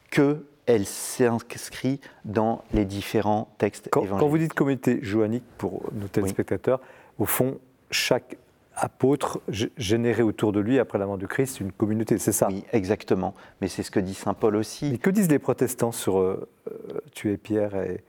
qu'elle s'inscrit dans les différents textes Quand, évangéliques. quand vous dites communauté joannique pour nos téléspectateurs, au fond, chaque apôtre g- générait autour de lui, après la mort du Christ, une communauté, c'est ça? Oui, exactement. Mais c'est ce que dit saint Paul aussi. Mais que disent les protestants sur euh, euh, tuer Pierre et,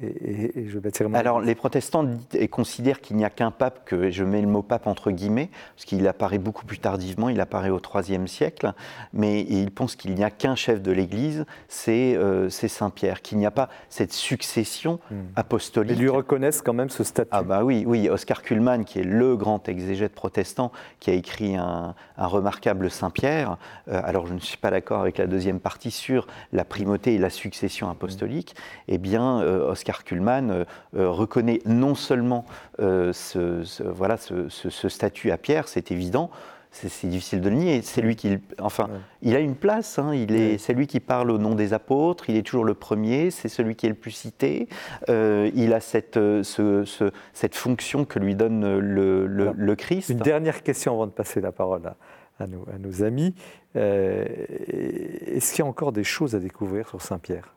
et, et- et je bâtirai mon Alors, les protestants considèrent qu'il n'y a qu'un pape, que je mets le mot pape entre guillemets, parce qu'il apparaît beaucoup plus tardivement, il apparaît au IIIe siècle, mais ils pensent qu'il n'y a qu'un chef de l'Église, c'est euh, c'est Saint Pierre, qu'il n'y a pas cette succession Hmm. apostolique. Ils lui reconnaissent quand même ce statut. Ah bah oui, oui, Oscar Kuhlmann, qui est le grand exégète protestant, qui a écrit un, un remarquable Saint-Pierre. euh, alors je ne suis pas d'accord avec la deuxième partie sur la primauté et la succession apostolique. Eh bien, euh, Oscar Kuhlmann euh, euh, reconnaît non seulement euh, ce, ce- voilà, ce, statut à Pierre, c'est évident. C'est difficile de le nier. C'est lui qui, enfin, Ouais. il a une place. hein, il est, Ouais. c'est lui qui parle au nom des apôtres. Il est toujours le premier. C'est celui qui est le plus cité. Euh, il a cette, ce- ce- cette fonction que lui donne le, le- Alors, le Christ. Une dernière question avant de passer la parole à, à nos, à nos amis. Euh, Est-ce qu'il y a encore des choses à découvrir sur Saint-Pierre?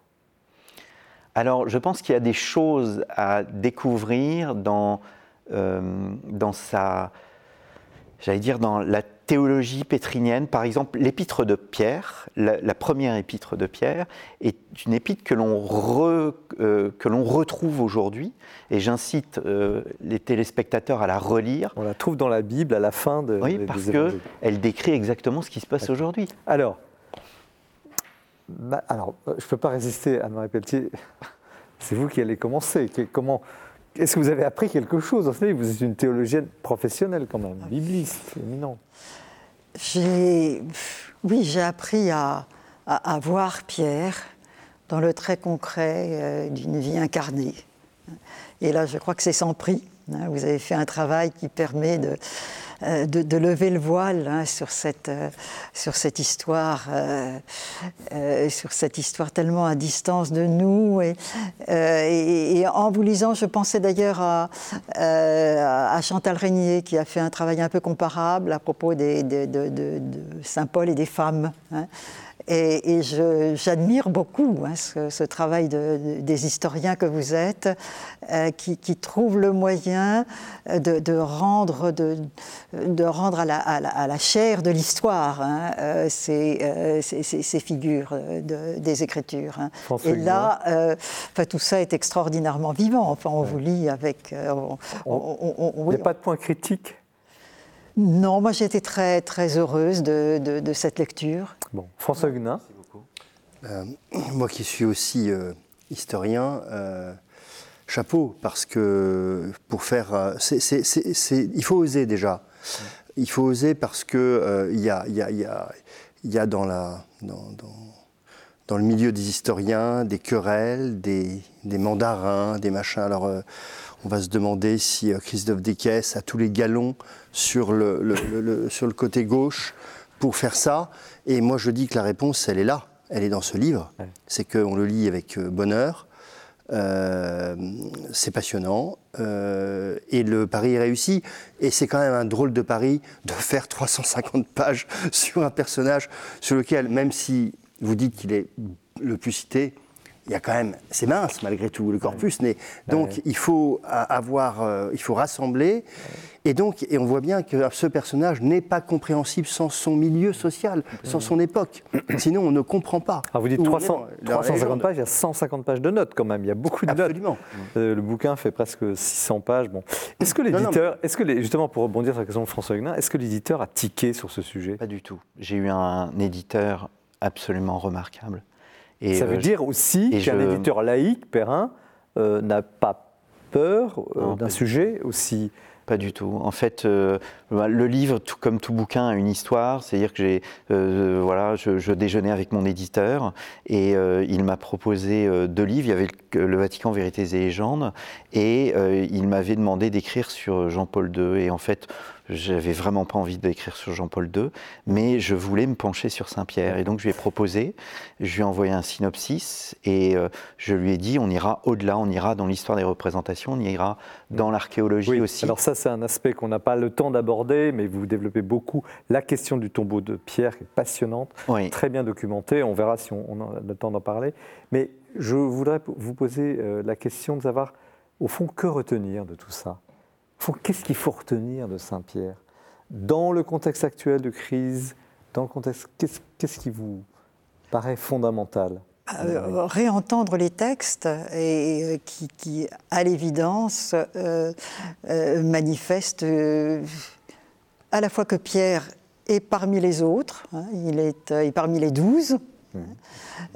Alors, je pense qu'il y a des choses à découvrir dans, euh, dans sa, j'allais dire, dans la théologie pétrinienne. Par exemple, l'épître de Pierre, la, la première épître de Pierre, est une épître que l'on re- euh, retrouve aujourd'hui. Et j'incite euh, les téléspectateurs à la relire. On la trouve dans la Bible à la fin de, Oui, parce qu'elle décrit exactement ce qui se passe aujourd'hui. Alors, bah, alors, euh, je ne peux pas résister, Anne-Marie Pelletier. C'est vous qui allez commencer. Comment Est-ce que vous avez appris quelque chose Vous êtes une théologienne professionnelle quand même, bibliste, éminente. J'ai, oui, j'ai appris à, à- à voir Pierre dans le trait concret euh, d'une vie incarnée. Et là, je crois que c'est sans prix. Hein. Vous avez fait un travail qui permet de, euh, lever le voile hein, sur, cette, euh, sur cette histoire, euh, sur cette histoire tellement à distance de nous. Et, en vous lisant, je pensais d'ailleurs à, Chantal Régnier qui a fait un travail un peu comparable à propos de, de- de- de Saint Paul et des femmes. hein. Et, et je- j'admire beaucoup hein, ce, ce travail de- de- des historiens que vous êtes, euh, qui, qui trouvent le moyen de, de rendre, de, de rendre à, la, à la- à la chair de l'histoire hein, euh, ces, euh, ces- ces- ces figures euh, de- des Écritures. hein. Et là, euh, enfin, tout ça est extraordinairement vivant. Enfin, on vous lit avec. euh, on- on- on- on- Il n'y a pas de point critique? Non, moi j'étais très, très heureuse de, de- de cette lecture. Bon, François Guenin, Euh, moi qui suis aussi euh, historien, euh, chapeau, parce que pour faire. euh, il faut oser déjà. Il faut oser parce que euh, il y, a, il y a- il y a- y a dans, la, dans, dans- dans le milieu des historiens des querelles, des, des mandarins, des machins. Alors. euh, on va se demander si euh, Christophe Descaisses a tous les galons sur le, le- le- le- sur le côté gauche pour faire ça. Et moi, je dis que la réponse, elle est là. Elle est dans ce livre. Ouais. C'est qu'on le lit avec euh, bonheur. Euh, c'est passionnant. Euh, et le pari est réussi. Et c'est quand même un drôle de pari de faire 350 pages sur un personnage sur lequel, même si vous dites qu'il est le plus cité, il y a quand même, c'est mince malgré tout le corpus, mais donc Ouais. il faut avoir, euh, il faut rassembler, et donc et on voit bien que ce personnage n'est pas compréhensible sans son milieu social, sans son époque. Sinon, on ne comprend pas. alors vous dites Où on est 300, dans la 350 légende. pages, il y a 150 pages de notes quand même, il y a beaucoup de notes. Absolument. Euh, le bouquin fait presque 600 pages. Bon. Est-ce que l'éditeur, est-ce que les- justement pour rebondir sur la question de François Guenin, est-ce que l'éditeur a tiqué sur ce sujet? Pas du tout. J'ai eu un éditeur absolument remarquable. Et Ça veut dire aussi qu'un je- éditeur laïque, Perrin, euh, n'a pas peur euh, d'un sujet aussi. Pas du tout. En fait, euh, le livre, tout comme tout bouquin, a une histoire. C'est-à-dire que j'ai, euh, voilà, je, je déjeunais avec mon éditeur et euh, il m'a proposé deux livres. Il y avait le, le Vatican, Vérités et légendes, et il m'avait demandé d'écrire sur Jean-Paul II. Et en fait, j'avais vraiment pas envie d'écrire sur Jean-Paul II, mais je voulais me pencher sur Saint-Pierre. Et donc je lui ai proposé, je lui ai envoyé un synopsis et euh, je lui ai dit on ira au-delà, on ira dans l'histoire des représentations, on ira dans l'archéologie aussi. Alors ça c'est un aspect qu'on n'a pas le temps d'aborder, mais vous développez beaucoup la question du tombeau de Pierre qui est passionnante, très bien documentée. On verra si on, a le temps d'en parler. Mais je voudrais vous poser euh, la question de savoir au fond que retenir de tout ça? Qu'est-ce qu'il faut retenir de Saint-Pierre? Dans le contexte actuel de crise, dans le contexte, qu'est-ce qui vous paraît fondamental? Euh, réentendre les textes et, euh, qui, à l'évidence, euh, manifestent à la fois que Pierre est parmi les autres, hein, il est parmi les douze,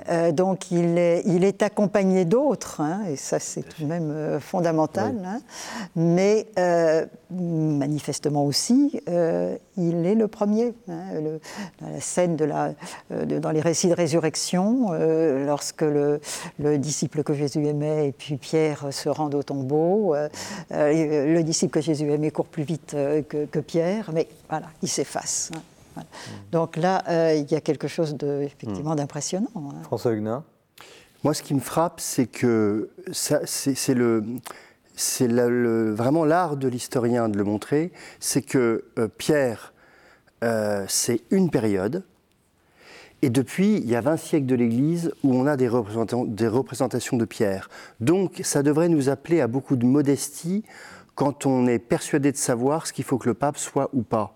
euh, donc il est, il est accompagné d'autres, hein, et ça c'est tout de même euh, fondamental, hein. mais euh, manifestement aussi, il est le premier. Hein, dans la scène de la, dans les récits de résurrection, lorsque le, disciple que Jésus aimait et puis Pierre se rendent au tombeau, le disciple que Jésus aimait court plus vite que, que Pierre, mais voilà, il s'efface. Donc là, euh, il y a quelque chose de, effectivement d'impressionnant. Hein. François Huguenin Moi, ce qui me frappe, c'est que c'est le, c'est vraiment l'art de l'historien de le montrer, c'est que euh, Pierre, euh, c'est une période, et depuis, il y a 20 siècles de l'Église où on a des, des représentations de Pierre. Donc, ça devrait nous appeler à beaucoup de modestie quand on est persuadé de savoir ce qu'il faut que le pape soit ou pas.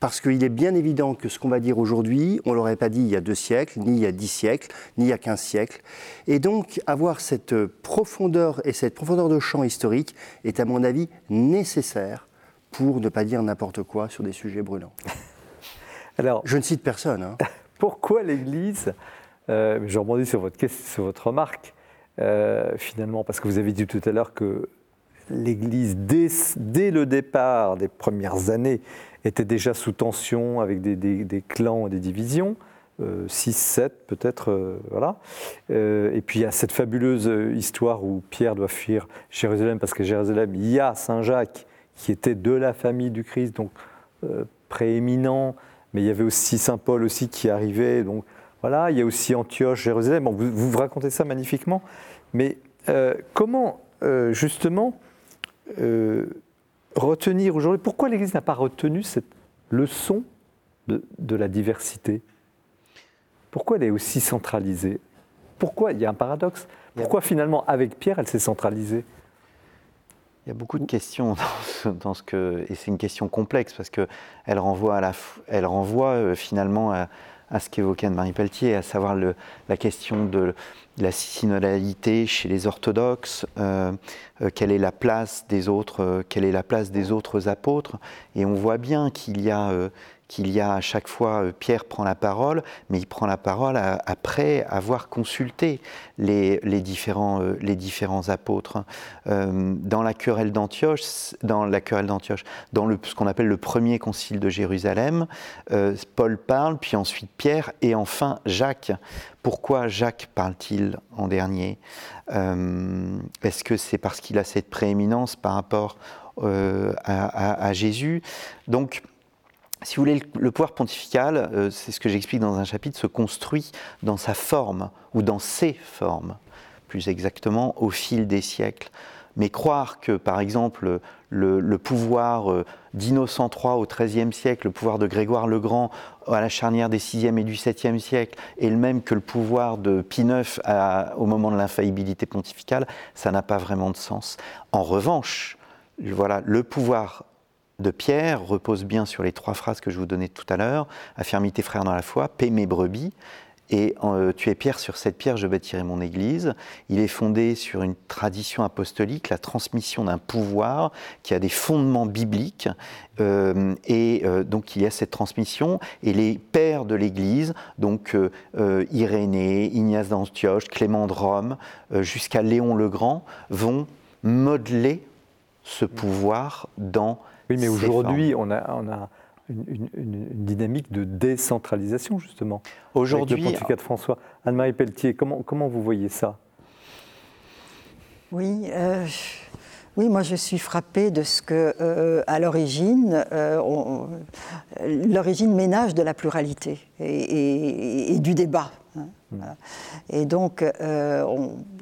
Parce qu'il est bien évident que ce qu'on va dire aujourd'hui, on ne l'aurait pas dit il y a deux siècles, ni il y a dix siècles, ni il y a quinze siècles. Et donc, avoir cette profondeur et cette profondeur de champ historique est, à mon avis, nécessaire pour ne pas dire n'importe quoi sur des sujets brûlants. Alors, je ne cite personne. Hein. Pourquoi l'Église, euh, je rebondis sur votre, sur votre remarque, euh, finalement, parce que vous avez dit tout à l'heure que l'Église, dès, dès, le départ des premières années, était déjà sous tension avec des, clans et des divisions. 6, euh, 7 peut-être, euh, voilà. Euh, et puis il y a cette fabuleuse histoire où Pierre doit fuir Jérusalem parce que Jérusalem, il y a Saint Jacques qui était de la famille du Christ, donc prééminent, mais il y avait aussi Saint Paul aussi qui arrivait, donc voilà. Il y a aussi Antioche, Jérusalem. Bon, vous, vous, racontez ça magnifiquement, mais comment justement retenir aujourd'hui Pourquoi l'Église n'a pas retenu cette leçon de, la diversité? Pourquoi elle est aussi centralisée? Pourquoi Il y a un paradoxe. Pourquoi finalement, avec Pierre, elle s'est centralisée? Il y a beaucoup de questions dans ce, que, et c'est une question complexe parce qu'elle renvoie, à la, elle renvoie euh, finalement à, à ce qu'évoquait Anne-Marie Pelletier, à savoir la question de la synodalité chez les orthodoxes, euh, euh, quelle est la place des autres, euh, quelle est la place des autres apôtres, et on voit bien qu'il y a qu'il y a à chaque fois, euh, Pierre prend la parole, mais il prend la parole après avoir consulté les, différents, euh, les différents apôtres. Euh, dans la querelle d'Antioche, dans la querelle d'Antioche, dans ce qu'on appelle le premier concile de Jérusalem, Paul parle, puis ensuite Pierre, et enfin Jacques. Pourquoi Jacques parle-t-il en dernier? Est-ce que c'est parce qu'il a cette prééminence par rapport à, à, Jésus? Donc, si vous voulez, le pouvoir pontifical, euh, c'est ce que j'explique dans un chapitre, se construit dans sa forme, ou dans ses formes, plus exactement, au fil des siècles. Mais croire que, par exemple, le, pouvoir euh, d'Innocent III au XIIIe siècle, le pouvoir de Grégoire le Grand à la charnière des VIe et du VIIe siècle, est le même que le pouvoir de Pie IX au moment de l'infaillibilité pontificale, ça n'a pas vraiment de sens. En revanche, voilà, le pouvoir de Pierre repose bien sur les trois phrases que je vous donnais tout à l'heure affirme tes frères dans la foi, paie mes brebis. Et euh, tu es pierre, sur cette pierre je bâtirai mon église. Il est fondé sur une tradition apostolique, la transmission d'un pouvoir qui a des fondements bibliques. Euh, et euh, donc il y a cette transmission. Et les pères de l'église, donc Irénée, Ignace d'Antioche, Clément de Rome, jusqu'à Léon le Grand, vont modeler ce pouvoir dans oui, mais aujourd'hui, on a, on a une, dynamique de décentralisation, justement. Aujourd'hui. Le pontificat de François. Anne-Marie Pelletier, comment, comment vous voyez ça? Oui. Euh, Oui, moi je suis frappée de ce que, euh, à l'origine, euh, l'origine ménage de la pluralité et, du débat. Hein, mm. Et donc, euh,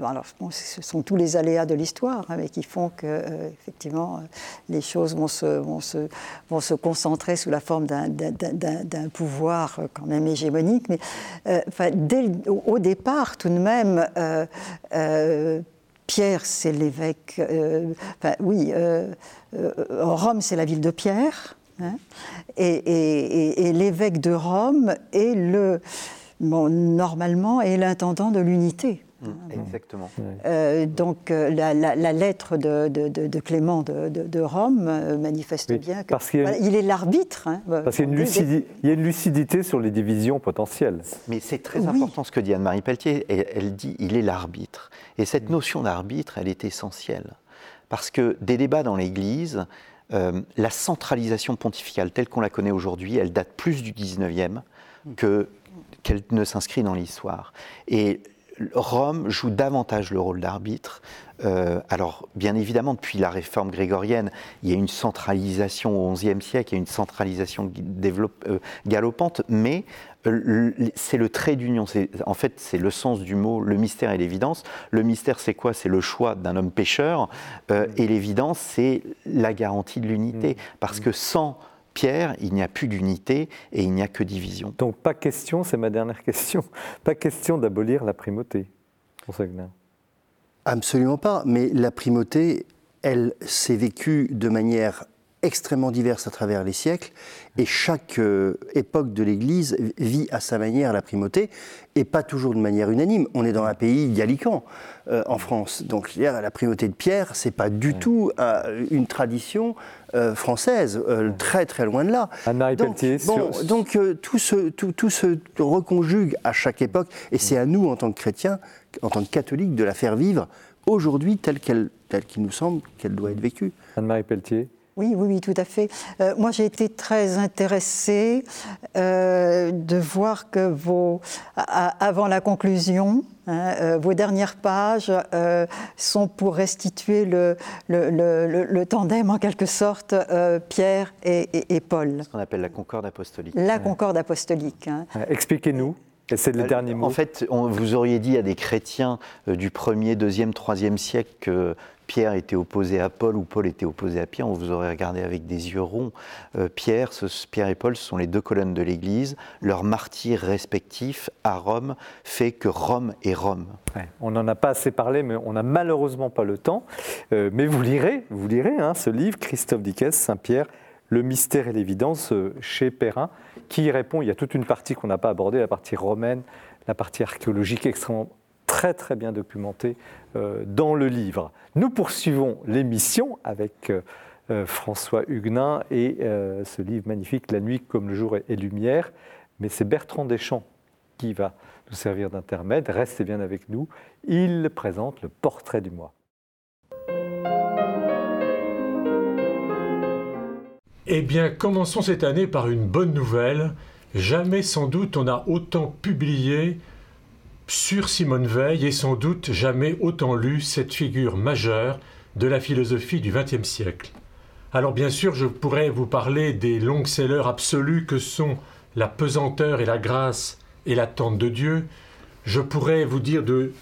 alors, ce sont tous les aléas de l'histoire hein, mais qui font que, effectivement, les choses vont se, vont, se, vont se concentrer sous la forme d'un pouvoir quand même hégémonique. Mais dès, au, départ, tout de même, Pierre, c'est l'évêque. Euh, enfin, oui, euh, euh, Rome, c'est la ville de Pierre. Hein, et, l'évêque de Rome est le, normalement, est l'intendant de l'unité. Mmh, exactement. donc la, lettre de, Clément de, Rome manifeste bien qu'il il est l'arbitre. Hein, parce qu'il y, a une lucidité sur les divisions potentielles. Mais c'est très important ce que dit Anne-Marie Pelletier. Elle, elle dit il est l'arbitre. Et cette notion d'arbitre, elle est essentielle. Parce que des débats dans l'Église, euh, la centralisation pontificale telle qu'on la connaît aujourd'hui, elle date plus du 19e que, qu'elle ne s'inscrit dans l'histoire. Et Rome joue davantage le rôle d'arbitre. Euh, alors, bien évidemment, depuis la réforme grégorienne, il y a une centralisation au XIe siècle, il y a une centralisation euh, galopante, mais c'est le trait d'union. En fait, c'est le sens du mot, le mystère et l'évidence. Le mystère, c'est quoi? C'est le choix d'un homme pécheur. Euh, et l'évidence, c'est la garantie de l'unité. Mm. Parce que sans Pierre, il n'y a plus d'unité et il n'y a que division. Donc, pas question, c'est ma dernière question, pas question d'abolir la primauté, Absolument pas. Mais la primauté, elle s'est vécue de manière extrêmement diverses à travers les siècles, et chaque euh, époque de l'Église vit à sa manière la primauté, et pas toujours de manière unanime. On est dans un pays gallican euh, en France, donc la primauté de Pierre, c'est pas du tout euh, une tradition française, très très loin de là. Anne-Marie Pelletier. Bon, Donc tout, se, tout, tout se reconjugue à chaque époque, et c'est à nous en tant que chrétiens, en tant que catholiques, de la faire vivre aujourd'hui telle qu'il nous semble qu'elle doit être vécue. Anne-Marie Pelletier. Oui, oui, oui, tout à fait. Euh, moi, j'ai été très intéressée euh, de voir que vos, avant la conclusion, hein, euh, vos dernières pages sont pour restituer le, le, tandem, en quelque sorte, Pierre et, Paul. Ce qu'on appelle la concorde apostolique. La concorde apostolique. Hein. Expliquez-nous. C'est le dernier mot. En fait, vous auriez dit à des chrétiens du 1er, 2e, 3e siècle que Pierre était opposé à Paul ou Paul était opposé à Pierre, on vous aurait regardé avec des yeux ronds. Euh, Pierre, Pierre et Paul sont les deux colonnes de l'Église. Leur martyr respectif à Rome fait que Rome est Rome. on n'en a pas assez parlé, mais on n'a malheureusement pas le temps. Euh, mais vous lirez, vous lirez hein, ce livre, Christophe Dickès, Saint-Pierre, Le mystère et l'évidence, euh, chez Perrin, qui répond. Il y a toute une partie qu'on n'a pas abordée, la partie romaine, la partie archéologique extrêmement très bien documentée dans le livre. Nous poursuivons l'émission avec euh, euh, François Huguenin et euh, ce livre magnifique, La nuit comme le jour est lumière. Mais c'est Bertrand Deschamps qui va nous servir d'intermède. Restez bien avec nous. Il présente le portrait du mois. Eh bien, commençons cette année par une bonne nouvelle. Jamais sans doute on a autant publié sur Simone Veil et sans doute jamais autant lu cette figure majeure de la philosophie du XXe siècle. Alors bien sûr, je pourrais vous parler des longs sellers absolus que sont La pesanteur et la grâce et l'attente de Dieu. Je pourrais vous dire de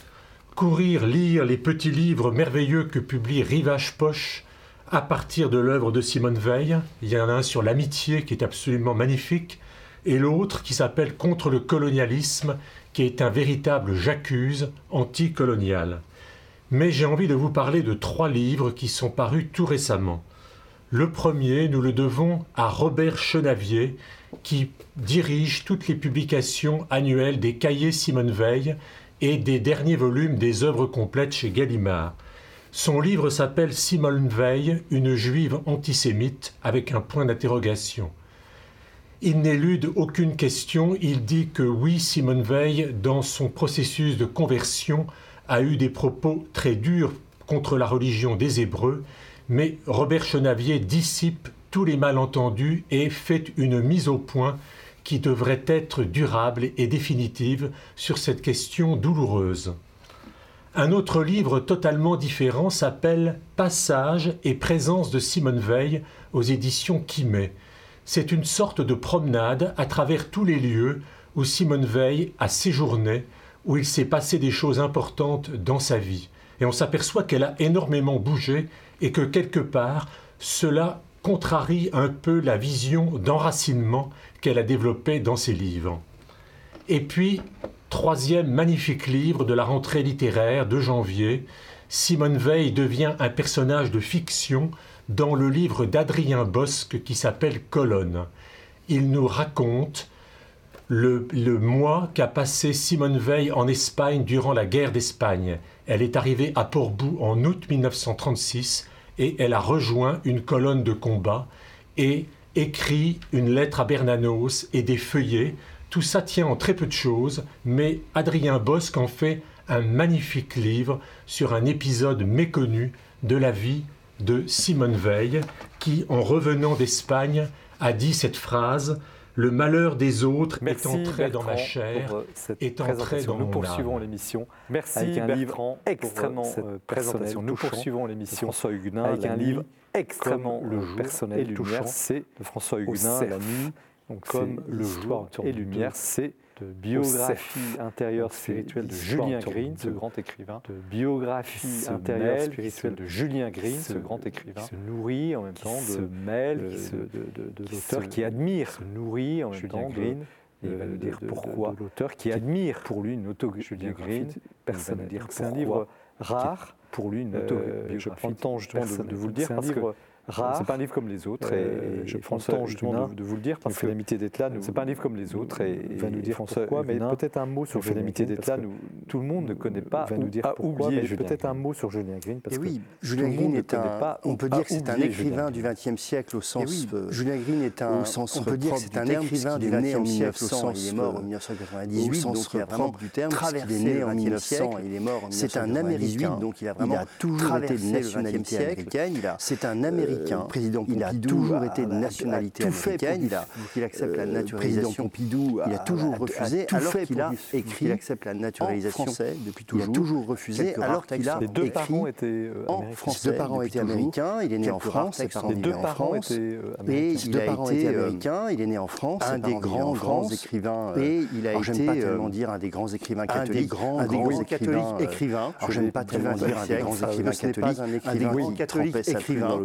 courir lire les petits livres merveilleux que publie Rivage Poche à partir de l'œuvre de Simone Veil. Il y en a un sur l'amitié qui est absolument magnifique et l'autre qui s'appelle Contre le colonialisme qui est un véritable j'accuse anticolonial. Mais j'ai envie de vous parler de trois livres qui sont parus tout récemment. Le premier, nous le devons à Robert Chenavier, qui dirige toutes les publications annuelles des cahiers Simone Veil et des derniers volumes des œuvres complètes chez Gallimard. Son livre s'appelle Simone Veil, une juive antisémite, avec un point d'interrogation. Il n'élude aucune question. Il dit que oui, Simone Veil, dans son processus de conversion, a eu des propos très durs contre la religion des Hébreux, mais Robert Chenavier dissipe tous les malentendus et fait une mise au point qui devrait être durable et définitive sur cette question douloureuse. Un autre livre totalement différent s'appelle Passage et présence de Simone Veil aux éditions Quimet. C'est une sorte de promenade à travers tous les lieux où Simone Veil a séjourné, où il s'est passé des choses importantes dans sa vie. Et on s'aperçoit qu'elle a énormément bougé et que quelque part, cela contrarie un peu la vision d'enracinement qu'elle a développée dans ses livres. Et puis, troisième magnifique livre de la rentrée littéraire de janvier, Simone Veil devient un personnage de fiction dans le livre d'Adrien Bosque qui s'appelle Colonne. Il nous raconte le, mois qu'a passé Simone Veil en Espagne durant la guerre d'Espagne. Elle est arrivée à Portbou en août 1936 et elle a rejoint une colonne de combat et écrit une lettre à Bernanos et des feuillets. Tout ça tient en très peu de choses, mais Adrien Bosque en fait un magnifique livre sur un épisode méconnu de la vie de Simone Veil, qui, en revenant d'Espagne, a dit cette phrase Le malheur des autres Merci est entré dans ma chair, euh, cette est entré présentation. dans Nous mon poursuivons âme. l'émission. Merci Avec un Bertrand livre pour, extrêmement, cette euh, présentation. Nous touchant, poursuivons l'émission François Huguenin, avec un livre extrêmement comme le euh, jour personnel et lumière, touchant. C'est de François Huguenin. La nuit, Donc comme le l'histoire jour et lumière. C'est de biographie intérieure spirituelle de Julien Green, ce grand écrivain. de biographie intérieure spirituelle de Julien Green, ce grand écrivain, se nourrit en même temps se de, mêle, de- l'auteur qui admire se nourrit en même Julien temps Green. Et il va nous de- dire pourquoi. l'auteur qui admire pour lui une Julien autobiographie Green personnelle. personnel. dire C'est un livre rare. Pour lui, une Euh, autobiographie je prends le temps justement de, vous le dire parce que rare. C'est pas un livre comme les autres. Euh, et, je et prends le François temps justement de, de vous le dire parce que l'amitié d'être là. c'est pas un livre comme les autres et il va nous dire François pourquoi, mais peut-être un mot sur l'amitié Green, d'être là. Nous, tout le monde ne connaît pas va nous ou dire pourquoi, oublié mais peut-être un mot sur Julien Green parce Et que Julien le Green est un, pas on peut dire que c'est un écrivain du. XXe siècle au sens. euh, Julien Green est un, on peut dire que propre c'est un du terme, écrivain du en XXe siècle au 1900, sens. il est mort en euh, 1998, au sens donc il a vraiment propre du terme, puisqu'il traversé est né le en 20e 1900 siècle. et il est mort en C'est un 1998, Américain, donc il a vraiment toujours été de traversé le nationalité 20e siècle. américaine, C'est un Américain. Euh, président il a Pompidou toujours a- été de a- a nationalité tout fait pour américaine. lui- Il a, pour qu'il accepte la euh, naturalisation. président Pompidou Il a toujours a- a refusé, tout alors fait qu'il pour a pour écrit qu'il accepte la naturalisation en français depuis Il a toujours. toujours refusé, alors qu'il a Les deux écrit parents étaient euh, en américains. français. Deux parents étaient toujours. américains, il est né en France, ses deux en parents étaient américains. il a deux parents été étaient américains. il est né en France, un des grands, grands écrivains. Et il a été, j'aime pas tellement dire un des grands écrivains catholiques, des grands, un des grands grands catholiques écrivains. alors, Je j'aime pas tellement dire un des grands écrivains catholiques, un des grands catholiques écrivains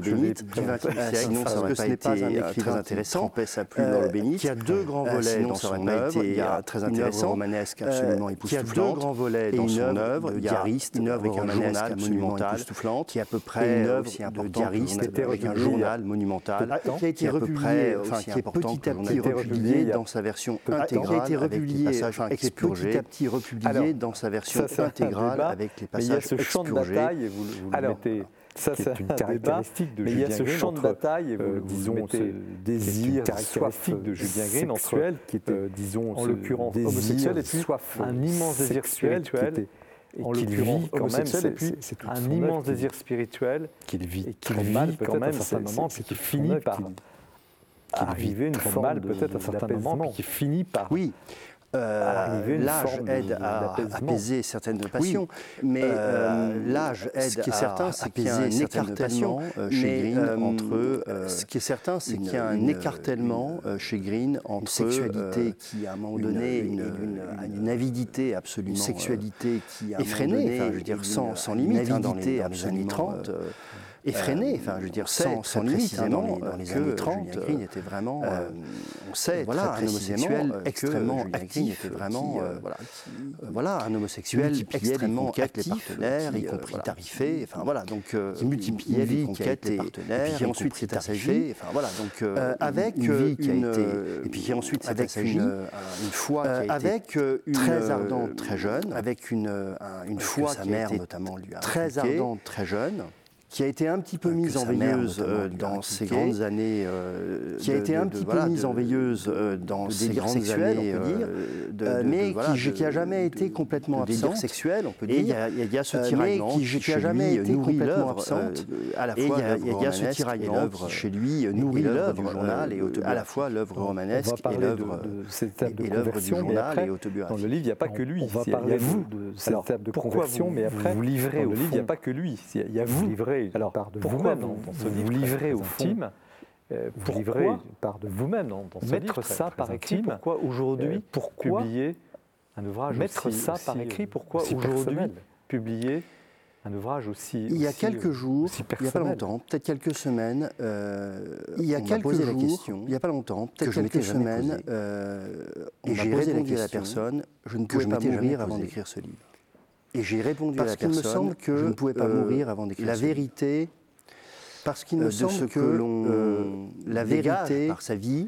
XXe euh, siècle. sinon, ça Parce que pas ce n'est pas été, un euh, écrivain intéressant. trempait sa plume dans Euh, bénite. qui a deux grands Euh, volets dans son œuvre. Il y a très intéressant, romanesque absolument qui a époustouflante. deux grands volets Et dans son œuvre œuvre. de Il y a diariste, une œuvre avec un romanesque journal absolument monumental, époustouflante, qui est à peu près une œuvre de le journal- avec un journal monumental, qui a été qui est à peu republié, enfin qui est petit à le petit republié dans sa version intégrale, qui a été avec les republié, passages expurgés, petit à petit republié Alors, dans sa version intégrale avec les Mais il y a passages ce champ de expurgés. bataille, et vous, vous le Alors, mettez, ça, qui c'est est une un débat, caractéristique de mais il y a Julien ce Green champ de entre, bataille, et vous, euh, vous disons, mettez, ce désir caractéristique soif de Julien Green entre, sexuel, qui était, euh, disons, en ce l'occurrence, homosexuel, et puis soif un immense désir spirituel, et en qu'il l'occurrence vit quand même, c'est- un immense désir spirituel qu'il vit et qu'il mal quand peut-être même, à certains moments, puis qui finit par arriver une forme mal de- peut-être à certains moments, puis qui finit par Oui. Euh, une l'âge aide à apaiser certaines passions, mais Euh, euh, l'âge aide ce qui est à certain, apaiser un certaines passions, chez mais, Green euh, entre, ce qui est certain, c'est une- qu'il y a un une- écartèlement une- chez Green entre sexualité qui, à un moment une- donné, une, une- une- une- une avidité absolument une sexualité qui, à effrénée, donné, enfin, je veux dire, sans, sans une limite, hein, dans, avidité les, dans les années absolument, 30, euh, euh, euh, enfin, je veux dire, sans, sans limite, hein, dans, dans euh, les années 30, Julien Green était vraiment, euh, euh, on sait voilà, très un homosexuel euh, extrêmement Julien actif, était vraiment, qui, euh, euh, voilà, euh, voilà, un homosexuel extrêmement conquêtes, les actif, partenaires, qui, y euh, compris voilà, tarifés, enfin voilà, donc euh, qui multipliait les qui conquêtes, les partenaires, et puis y ensuite tarifés, assagé, enfin voilà, donc euh, Euh, avec une qui a été- euh, et puis qui ensuite s'est avec assagi, une, euh, une foi qui a euh, été avec euh, une très euh, ardente, très jeune, avec une, euh, un- une foi sa qui mère notamment lui a très ardente, très jeune, qui a été un petit peu euh, mise en veilleuse euh, dans ces grandes années, euh, qui a été un petit peu mise en veilleuse dans ces grandes années, mais qui n'a jamais été complètement absente. sexuel, on peut dire. Il y a ce tiraillement qui n'a jamais été complètement absente. À il y a ce tiraillement chez lui nourrit l'œuvre du journal et à la fois l'œuvre romanesque et l'œuvre du journal et autobiographique. Dans le livre, il n'y a pas que lui. On va de cette étape de conversion, mais après, vous livrez au livre, il n'y a pas que lui. Il y a vous alors, part de vous-même dans, ce vous livrez au fond intime, euh, vous pourquoi livrez une de vous-même mettre ça par écrit pourquoi aujourd'hui euh, publier un ouvrage mettre aussi, ça par écrit pourquoi aujourd'hui publier un ouvrage aussi. Il y a quelques euh, jours, il n'y a pas longtemps, peut-être quelques semaines, euh, il y a on quelques posé la question, il n'y a pas longtemps, peut-être quelques semaines, euh, on m'a posé la question la personne, je ne pouvais pas mourir avant d'écrire ce livre. Et j'ai répondu parce qu'il me semble que je ne pouvais pas euh, mourir avant d'écrire. La vérité. Parce qu'il me euh, semble que, l'on euh, la vérité par sa vie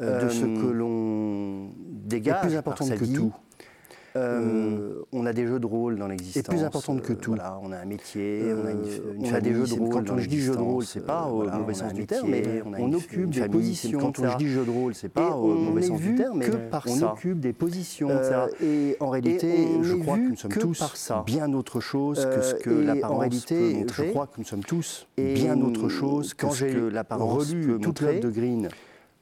de ce que l'on dégage est plus important par sa que vie, tout euh, on a des jeux de rôle dans l'existence. Et plus importante que tout. Euh, voilà, on a un métier, on a, une, euh, des jeux de rôle. Quand on dit jeu de rôle, c'est pas au mauvais sens du terme, mais on, occupe des positions. Quand on dit jeu de rôle, c'est pas au mauvais sens du terme, mais on occupe des positions. Et en réalité, je crois que nous sommes tous bien autre chose que ce que l'apparence. En réalité, je crois que nous sommes tous bien autre chose que ce que l'apparence. Relu toute l'œuvre de Green.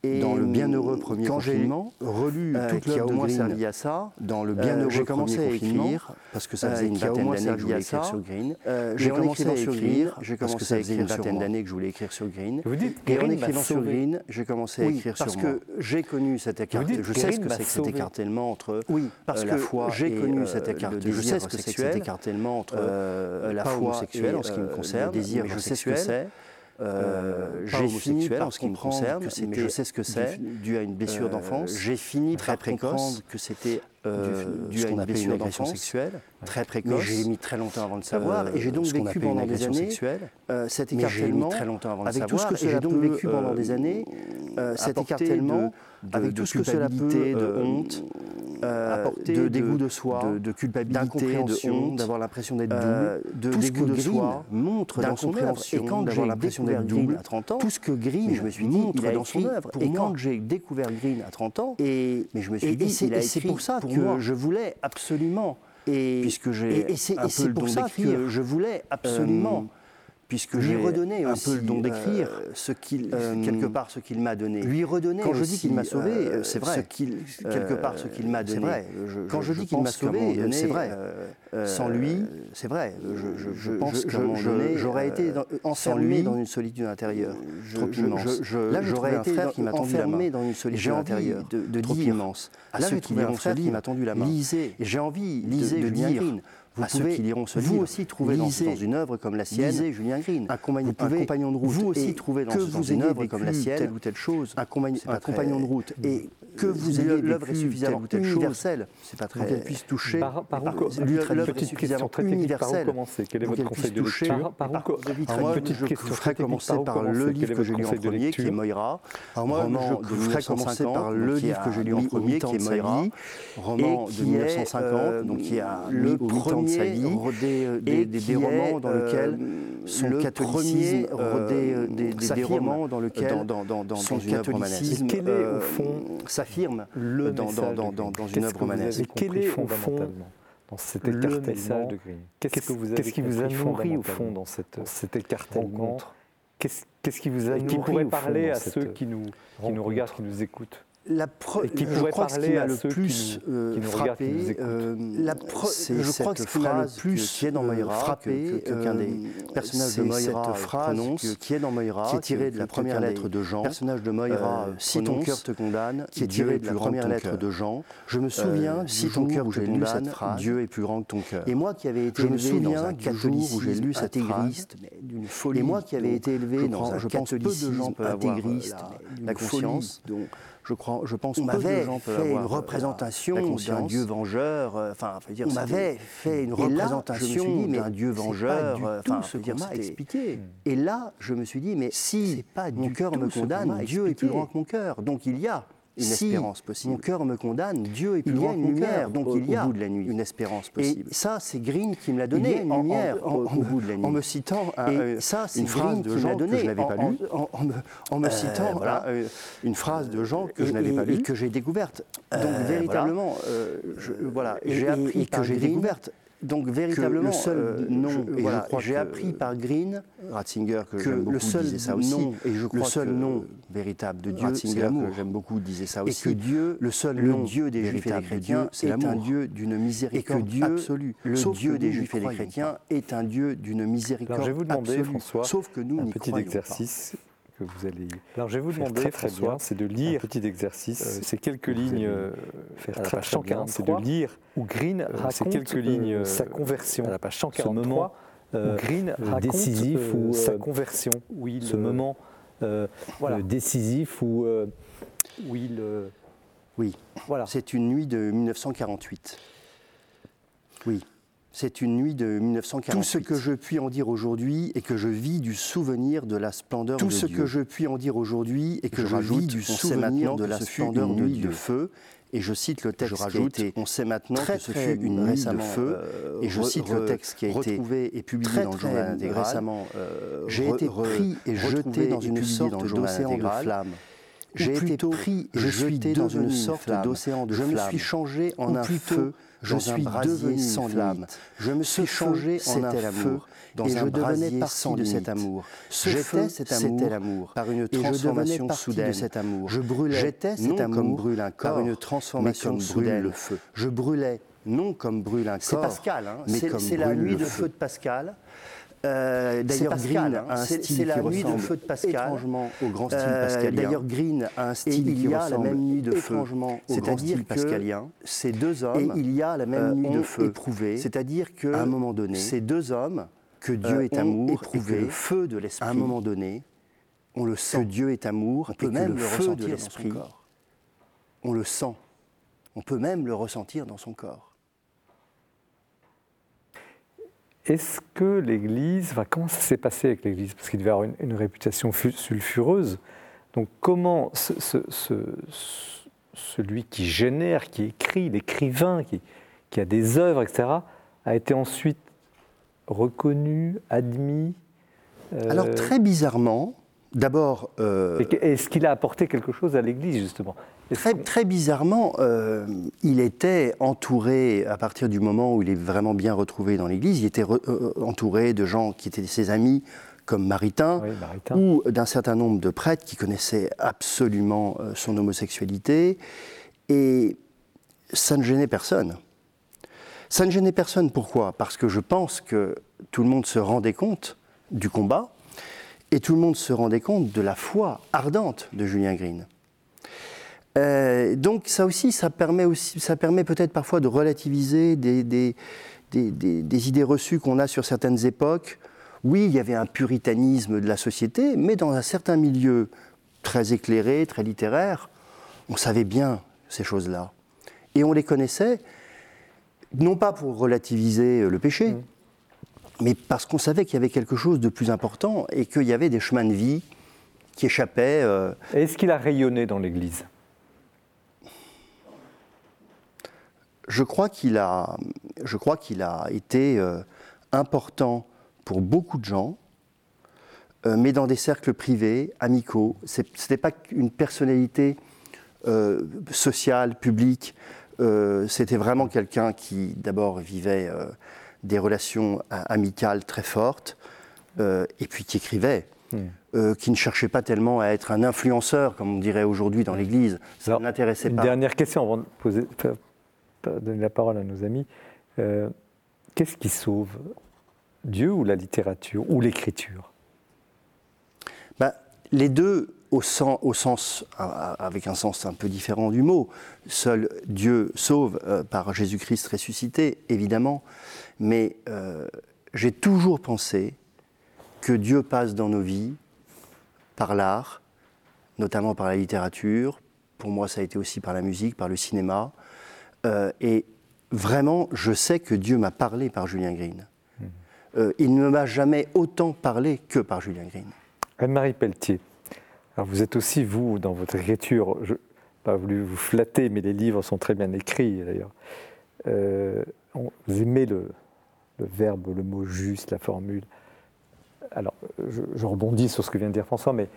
Et dans le bienheureux premier quand confinement, j'ai relu euh, toute euh, qui a au moins servi à ça, dans le euh, bienheureux j'ai commencé à écrire parce que ça euh, faisait une vingtaine d'années que je voulais écrire sur Green. j'ai commencé à écrire parce que ça faisait une vingtaine d'années que je voulais écrire sur Green. Vous dites et en écrivant sur Green, j'ai commencé à écrire sur. Parce que j'ai connu cet écart. Je sais ce que c'est que cet écartèlement entre la foi j'ai connu cet écartèlement. Je sais ce que c'est que cet écartèlement entre la foi sexuelle en ce qui me concerne, le désir je sais ce que c'est euh, euh pas homosexuel en ce qui me concerne, mais je sais ce que c'est. Dû à une blessure euh, d'enfance. J'ai fini très par précoce comprendre que c'était euh, dû à une blessure d'enfance sexuelle très précoce. J'ai mis très longtemps avant de savoir et j'ai donc vécu pendant des années sexuelle, euh, cet écartèlement très longtemps avant de avec savoir, tout ce que j'ai donc vécu pendant des années cet écartèlement de, avec tout ce que cela peut de honte euh, de, dégoût de, soi, de, culpabilité, de d'avoir l'impression d'être euh, double, de tout ce que de Green montre dans son œuvre. Et quand j'ai l'impression d'être à 30 ans, tout ce que Green, je me suis dit, dans son œuvre. Et quand j'ai découvert Green à 30 ans, et mais je me suis dit, et c'est pour ça que je voulais absolument et, puisque j'ai un peu le don d'écriture. Je voulais absolument euh, puisque lui redonner un peu le don d'écrire. Euh, ce qu'il euh, quelque part ce qu'il m'a donné. lui redonner quand je dis qu'il m'a sauvé euh, c'est vrai. ce qu'il quelque part ce qu'il m'a donné. vrai. Quand je, dis qu'il m'a sauvé c'est vrai. sans lui c'est vrai. Je, pense que j'aurais été dans, enfermé lui, dans une solitude intérieure trop immense. là j'aurais été frère qui m'a tendu dans une solitude intérieure de, immense. à ceux qui qui m'a tendu la main. lisez j'ai envie de dire vous à pouvez, ceux qui liront ce vous livre, aussi trouver dans, dans, une œuvre comme la sienne, lisez Julien Green, un, vous pouvez, un compagnon de route, vous aussi trouver dans, que vous une œuvre comme la sienne, telle ou telle chose, un, un compagnon de route, et que vous ayez l'œuvre est suffisamment telle telle universelle, c'est pas très qu'elle puisse toucher, par, par, l'œuvre est suffisamment universelle, par où commencer? Quel est votre conseil de lecture Par où Je ferai commencer par le livre que j'ai lu en premier, qui est Moira, roman de 1950, par le livre que en premier, qui est Moira, roman de 1950, donc qui a le premier sa vie. Euh, des, des, romans dans lesquels euh, son le catholicisme. Euh, des, des, romans dans lesquels dans, dans, dans, son catholicisme quel est, au fond, s'affirme le dans, une œuvre romanesque. Quel est, au fond, dans cet écartèlement Qu'est-ce que vous qu'est-ce qui vous au fond dans cette, cet Qu'est-ce, qui vous a pourrait parler à ceux qui nous, qui nous regardent, qui nous écoutent la pro... qui pourrait parler à le ceux plus euh, qui, nous, qui frappé, regardent, qui euh, la pro... je crois que ce qui m'a le plus qui est dans euh, Moira, frappé, que, qu'un des personnages de Moira cette phrase prononce, qui est dans Moira, qui est tirée de la première lettre de Jean, personnage de Moira, si ton cœur te condamne, qui est tirée de la première lettre de Jean. Je me souviens, si ton cœur te condamne, Dieu est plus grand que ton cœur. Et moi qui avais été élevé dans un catholicisme j'ai lu intégriste, d'une. Et moi qui avais été élevé dans un catholicisme intégriste, la confiance je crois, je pense on m'avait fait avoir une représentation d'un. Dieu vengeur. euh, Enfin, veux dire, On m'avait fait une représentation d'un Dieu c'est pas vengeur. du tout Enfin, ce qu'on m'a expliqué. Et là, je me suis dit, mais Si pas mon cœur me condamne, Dieu est plus grand que mon cœur. Donc il y a une si espérance possible. mon cœur me condamne, Dieu est plus il y a une lumière, donc au, il y a au bout de la nuit. une espérance Et possible. ça, c'est Green qui me l'a Il y a donné une en- lumière en- au, en- au bout de la nuit. en me citant Et euh, ça, c'est une phrase de gens que je n'avais pas pas lu, lu. en, me, Euh, citant voilà. euh, une phrase de gens que je n'avais pas et- et lu que j'ai découverte. Donc Euh, véritablement, euh, voilà, j'ai appris que j'ai découverte. Donc véritablement, le seul euh, et voilà, crois j'ai que appris par Green Ratzinger, que, que j'aime beaucoup, le seul disait ça aussi. nom, et je le crois seul que nom véritable de Dieu, Ratzinger, que j'aime beaucoup, disait ça Et aussi. que Dieu, le seul le nom Dieu des Juifs et des chrétiens, Dieu, c'est est un. Dieu d'une et que miséricorde Dieu, absolue. le Sauf Dieu que des Juifs et des chrétiens, est un Dieu d'une miséricorde Alors je vais vous demander, absolue. François, Sauf que nous un petit exercice que vous allez. Alors je vais vous faire demander, très très François, c'est de un lire petit exercice. euh, ces quelques que vous lignes euh, faire à la très, page très 143, c'est de 143, lire où Green euh, raconte ces quelques euh, lignes euh, sa conversion. à la page ce 143 moment euh, où Green euh, raconte décisif euh, où, sa euh, conversion, où il, ce euh, moment euh, voilà. euh, décisif où, euh, où il euh, Oui, voilà. c'est une nuit de 1948. Oui, c'est une nuit de 1948. Tout ce que je puis en dire aujourd'hui et que je vis du souvenir de la splendeur Tout de ce Dieu. que je puis en dire aujourd'hui et que je je, rajoute, vis du souvenir de la ce splendeur de nuit de feu. Et je cite le texte Je rajoute, qui a été, on sait maintenant très, que ce fut une nuit de feu. euh, et je cite le texte qui a été retrouvé et publié très, dans le journal intégral. récemment euh, J'ai été pris et jeté dans une sorte d'océan de flammes. J'ai été pris et je suis jeté dans une sorte d'océan de Je me flammes. suis changé en un feu je dans un suis brasier devenu sans une flamme. Je me suis changé en un feu dans Et un je devenais partie de cet amour. Ce J'étais feu, cet c'était amour l'amour. par une transformation soudaine. de cet amour. Je brûlais, J'étais cet non amour comme brûle un par corps, une mais transformation comme soudaine. brûle le feu. Je brûlais non comme brûle un C'est corps, Pascal, hein, mais c'est- comme c'est la brûle nuit de feu. feu de Pascal. Euh, D'ailleurs, Green hein, a un style la qui nuit de ressemble feu de Pascal. étrangement au grand style Euh, pascalien. d'ailleurs, Green a un Et style il qui y a la ressemble même nuit de feu, étrangement au grand c'est-à-dire pascalien. Ces deux hommes, Et il y a la même euh, nuit de feu. éprouvé, C'est-à-dire que, à un moment donné, ces deux hommes, que Dieu est amour éprouvé, et que le feu de l'esprit, à un moment donné, on le que sent. Dieu est amour On peut et que même le le feu de l'esprit, son corps. on le sent. On peut même le ressentir dans son corps. Est-ce que l'Église, comment ça s'est passé avec l'Église? Parce qu'il devait avoir une, réputation fu- sulfureuse. Donc comment ce- ce- ce- ce- celui qui génère, qui écrit, l'écrivain, qui, qui a des œuvres, etc., a été ensuite reconnu, admis euh, Alors très bizarrement, d'abord, euh, Est-ce qu'il a apporté quelque chose à l'Église, justement? Très, bizarrement, euh, il était entouré, à partir du moment où il est vraiment bien retrouvé dans l'Église, il était re- euh, entouré de gens qui étaient ses amis, comme Maritain, Oui, Maritain. ou d'un certain nombre de prêtres qui connaissaient absolument son homosexualité, et ça ne gênait personne. Ça ne gênait personne, pourquoi? Parce que je pense que tout le monde se rendait compte du combat, et tout le monde se rendait compte de la foi ardente de Julien Green. Euh, donc ça aussi, ça permet, aussi, ça permet peut-être parfois de relativiser des, des- des- idées reçues qu'on a sur certaines époques. Oui, il y avait un puritanisme de la société, mais dans un certain milieu très éclairé, très littéraire, on savait bien ces choses-là. Et on les connaissait, non pas pour relativiser le péché, mais parce qu'on savait qu'il y avait quelque chose de plus important et qu'il y avait des chemins de vie qui échappaient. euh, Est-ce qu'il a rayonné dans l'Église? Je crois qu'il a, je crois qu'il a été euh, important pour beaucoup de gens, euh, mais dans des cercles privés, amicaux. Ce n'était pas une personnalité sociale, publique. C'était vraiment quelqu'un qui, d'abord, vivait des relations a- amicales très fortes, euh, et puis qui écrivait. euh, qui ne cherchait pas tellement à être un influenceur, comme on dirait aujourd'hui dans l'Église. Ça ne l'intéressait Une pas. dernière question avant de poser, donner la parole à nos amis. Euh, Qu'est-ce qui sauve Dieu ou la littérature ou l'écriture? Bah, les deux, au sens, au avec un sens un peu différent du mot. Seul Dieu sauve euh, par Jésus-Christ ressuscité, évidemment. Mais euh, j'ai toujours pensé que Dieu passe dans nos vies par l'art, notamment par la littérature. Pour moi, ça a été aussi par la musique, par le cinéma. Euh, et vraiment, je sais que Dieu m'a parlé par Julien Green. Euh, il ne m'a jamais autant parlé que par Julien Green. Anne-Marie Pelletier, alors vous êtes aussi, vous, dans votre écriture, je- pas voulu vous flatter, mais les livres sont très bien écrits d'ailleurs. Euh, vous aimez le, le verbe, le mot juste, la formule. Alors, je, rebondis sur ce que vient de dire François, mais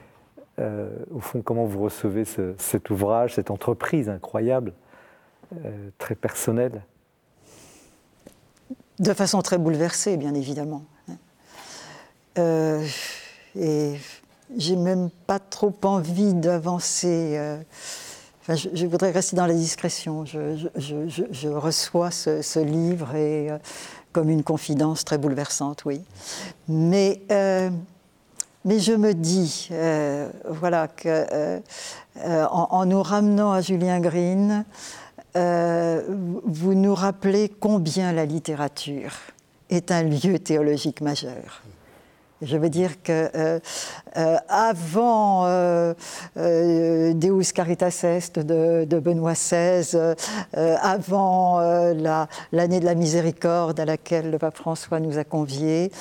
euh, au fond, comment vous recevez ce- cet ouvrage, cette entreprise incroyable, euh, très personnelle? De façon très bouleversée, bien évidemment. Euh, et j'ai même pas trop envie d'avancer. je, voudrais rester dans la discrétion. Je, reçois ce, ce livre et, comme une confidence très bouleversante, oui. Mais, euh, mais je me dis, euh, voilà, que euh, en, nous ramenant à Julien Green, vous nous rappelez combien la littérature est un lieu théologique majeur. Je veux dire que euh, euh, avant euh, euh, Deus Caritas Est de, de Benoît XVI, avant la- l'année de la miséricorde à laquelle le pape François nous a conviés,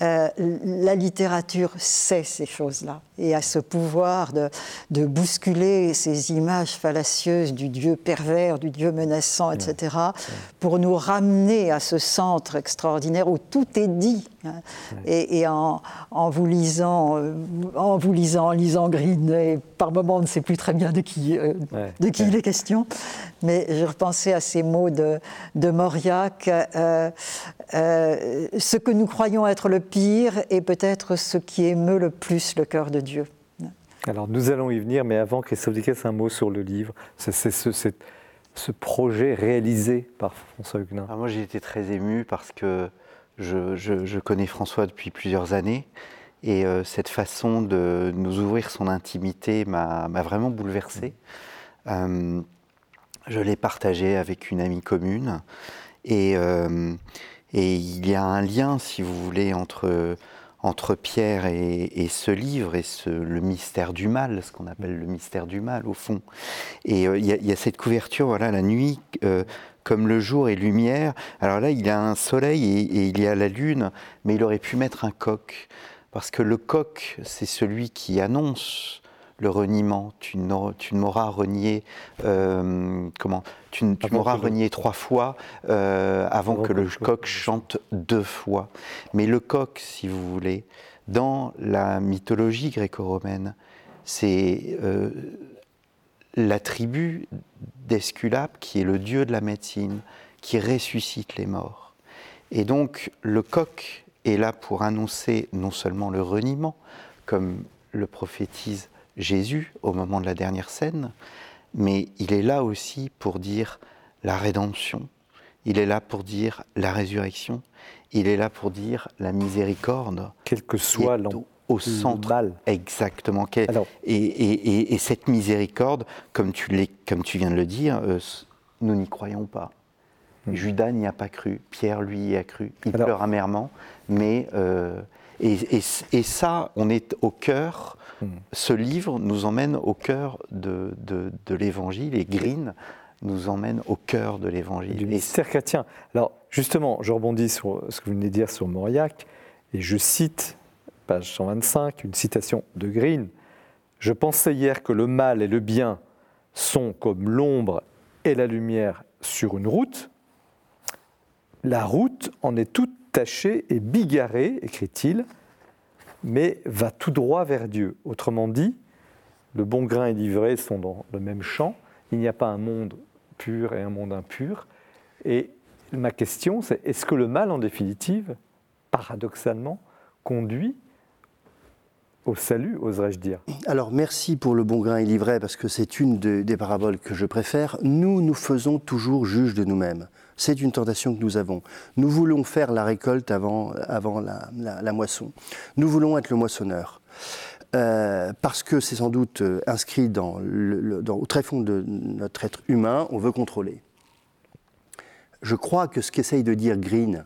la littérature sait ces choses-là et a ce pouvoir de, de bousculer ces images fallacieuses du Dieu pervers, du Dieu menaçant, etc., pour nous ramener à ce centre extraordinaire où tout est dit. hein. Et, et en, en vous lisant, euh, en vous lisant, en lisant Green, et par moments on ne sait plus très bien de qui, euh, Ouais, de qui ouais. il est question, mais je repensais à ces mots de, de Mauriac, euh, euh, ce que nous croyons être le pire est peut-être ce qui émeut le plus le cœur de Dieu. Alors nous allons y venir, mais avant, Christophe Dickès, un mot sur le livre. C'est c'est ce, c'est- ce projet réalisé par François Huguenin. Ah, moi, j'ai été très ému parce que je, connais François depuis plusieurs années et euh, cette façon de nous ouvrir son intimité m'a vraiment bouleversé. Euh, je l'ai partagé avec une amie commune et, euh, et il y a un lien, si vous voulez, entre, Pierre et, ce livre et le mystère du mal, ce qu'on appelle le mystère du mal au fond. Et il y, y a cette couverture, voilà, la nuit, comme le jour est lumière. Alors là, il y a un soleil et, et il y a la lune, mais il aurait pu mettre un coq. Parce que le coq, c'est celui qui annonce le reniement. Tu, m'auras renié, euh, comment? Tu, m'auras renié trois fois euh, avant, Avant que que le coq chante deux fois. Mais le coq, si vous voulez, dans la mythologie gréco-romaine, c'est euh, la tribu d'Esculape qui est le dieu de la médecine, qui ressuscite les morts. Et donc le coq est là pour annoncer non seulement le reniement, comme le prophétise Jésus au moment de la dernière scène, mais il est là aussi pour dire la rédemption, il est là pour dire la résurrection, il est là pour dire la miséricorde, Quel que soit l'en- au, le centre mal. exactement. Et, et- et- et cette miséricorde, comme tu, comme tu viens de le dire, euh, nous n'y croyons pas. Hmm. Judas n'y a pas cru, Pierre lui y a cru. Il Alors- pleure amèrement, mais euh, et, ça, on est au cœur. Hmm. Ce livre nous emmène au cœur de, de- de l'Évangile et Green nous emmène au cœur de l'Évangile. du Et mystère chrétien. Alors, justement, je rebondis sur ce que vous venez de dire sur Mauriac, et je cite, page 125, une citation de Green. Je pensais hier que le mal et le bien sont comme l'ombre et la lumière sur une route. La route en est toute tachée et bigarrée, écrit-il, mais va tout droit vers Dieu. Autrement dit, le bon grain et l'ivraie sont dans le même champ. Il n'y a pas un monde pur et un monde impur. Et ma question, c'est est-ce que le mal, en définitive, paradoxalement, conduit au salut, oserais-je dire Alors merci pour le bon grain et l'ivraie, parce que c'est une de- des paraboles que je préfère. Nous, nous faisons toujours juge de nous-mêmes. C'est une tentation que nous avons. Nous voulons faire la récolte avant, avant la, la- moisson. Nous voulons être le moissonneur. Euh, parce que c'est sans doute euh, inscrit dans le- le- dans- au très fond de notre être humain, on veut contrôler. Je crois que ce qu'essaye de dire Green,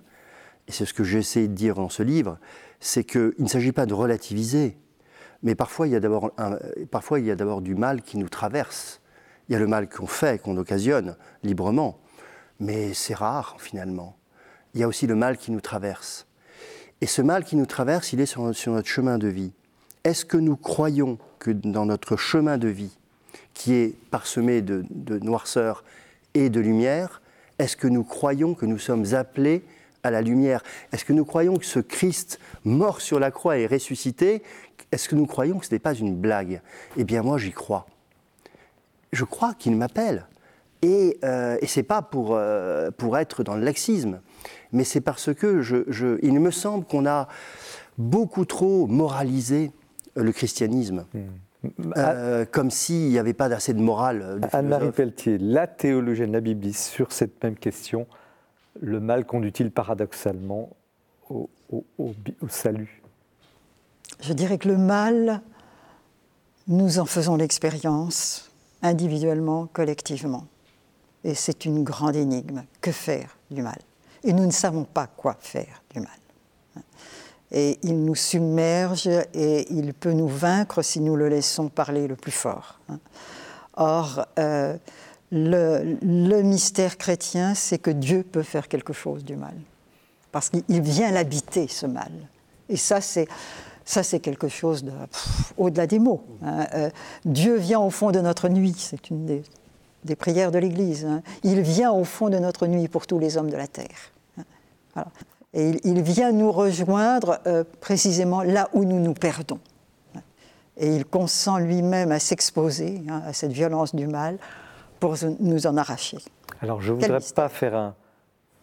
et c'est ce que j'essaie de dire dans ce livre, c'est qu'il ne s'agit pas de relativiser, mais parfois il y a d'abord du mal qui nous traverse. Il y a le mal qu'on fait, qu'on occasionne librement, mais c'est rare finalement. Il y a aussi le mal qui nous traverse. Et ce mal qui nous traverse, il est sur, sur notre chemin de vie. Est-ce que nous croyons que dans notre chemin de vie, qui est parsemé de, de noirceur et de lumière, est-ce que nous croyons que nous sommes appelés à la lumière? Est-ce que nous croyons que ce Christ mort sur la croix et ressuscité, est-ce que nous croyons que ce n'est pas une blague? Eh bien moi j'y crois. Je crois qu'il m'appelle. Et, euh, et ce n'est pas pour, euh, pour être dans le laxisme, mais c'est parce que je, je- il me semble qu'on a beaucoup trop moralisé le christianisme, Euh, comme s'il n'y avait pas assez de morale. euh, Anne-Marie. Pelletier, la théologienne, la bibliste, sur cette même question, le mal conduit-il paradoxalement au, au- au salut? Je dirais que le mal, nous en faisons l'expérience, individuellement, collectivement. Et c'est une grande énigme. Que faire du mal? Et nous ne savons pas quoi faire du mal. Et il nous submerge et il peut nous vaincre si nous le laissons parler le plus fort. Or, euh, le, le mystère chrétien, c'est que Dieu peut faire quelque chose du mal. Parce qu'il vient l'habiter, ce mal. Et ça, c'est. Ça, c'est quelque chose de, au-delà des mots. hein. Euh, Dieu vient au fond de notre nuit, c'est une des, des prières de l'Église. hein. Il vient au fond de notre nuit pour tous les hommes de la terre. hein. Voilà. Et il, il vient nous rejoindre euh, précisément là où nous nous perdons. Et il consent lui-même à s'exposer hein, à cette violence du mal pour nous en arracher. Alors, je ne voudrais pas faire un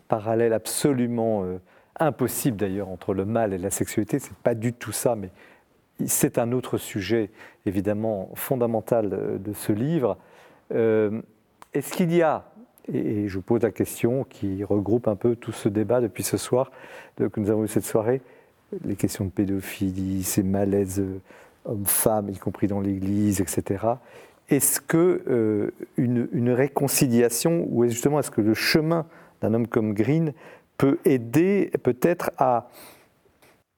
parallèle absolument euh, impossible d'ailleurs entre le mal et la sexualité. C'est pas du tout ça, mais c'est un autre sujet évidemment fondamental euh, de ce livre. Euh, Est-ce qu'il y a, et, je vous pose la question qui regroupe un peu tout ce débat depuis ce soir que nous avons eu cette soirée, les questions de pédophilie, ces malaises euh, hommes-femmes, y compris dans l'Église, etc. Est-ce que une, une réconciliation, ou est justement est-ce que le chemin d'un homme comme Green peut aider peut-être à,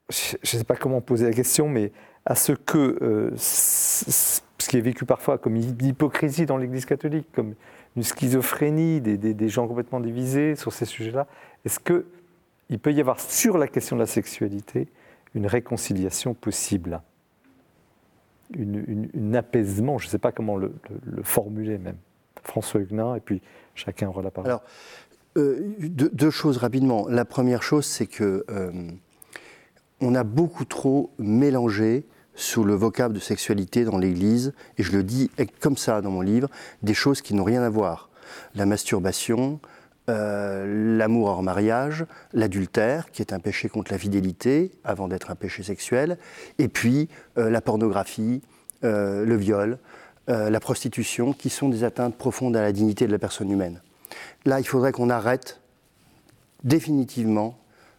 je ne sais pas comment poser la question, mais à ce que euh, ce qui est vécu parfois comme une hypocrisie dans l'Église catholique, comme une schizophrénie, des, gens complètement divisés sur ces sujets-là, est-ce qu'il peut y avoir sur la question de la sexualité une réconciliation possible? Une, une- une apaisement, je ne sais pas comment le, le- le formuler même. François Huguenin, et puis chacun aura la parole. Euh, deux, choses rapidement. La première chose, c'est que euh, on a beaucoup trop mélangé sous le vocable de sexualité dans l'Église, et je le dis comme ça dans mon livre, des choses qui n'ont rien à voir. La masturbation, euh, l'amour hors mariage, l'adultère, qui est un péché contre la fidélité avant d'être un péché sexuel, et puis la pornographie, le viol, la prostitution, qui sont des atteintes profondes à la dignité de la personne humaine. Là, il faudrait qu'on arrête définitivement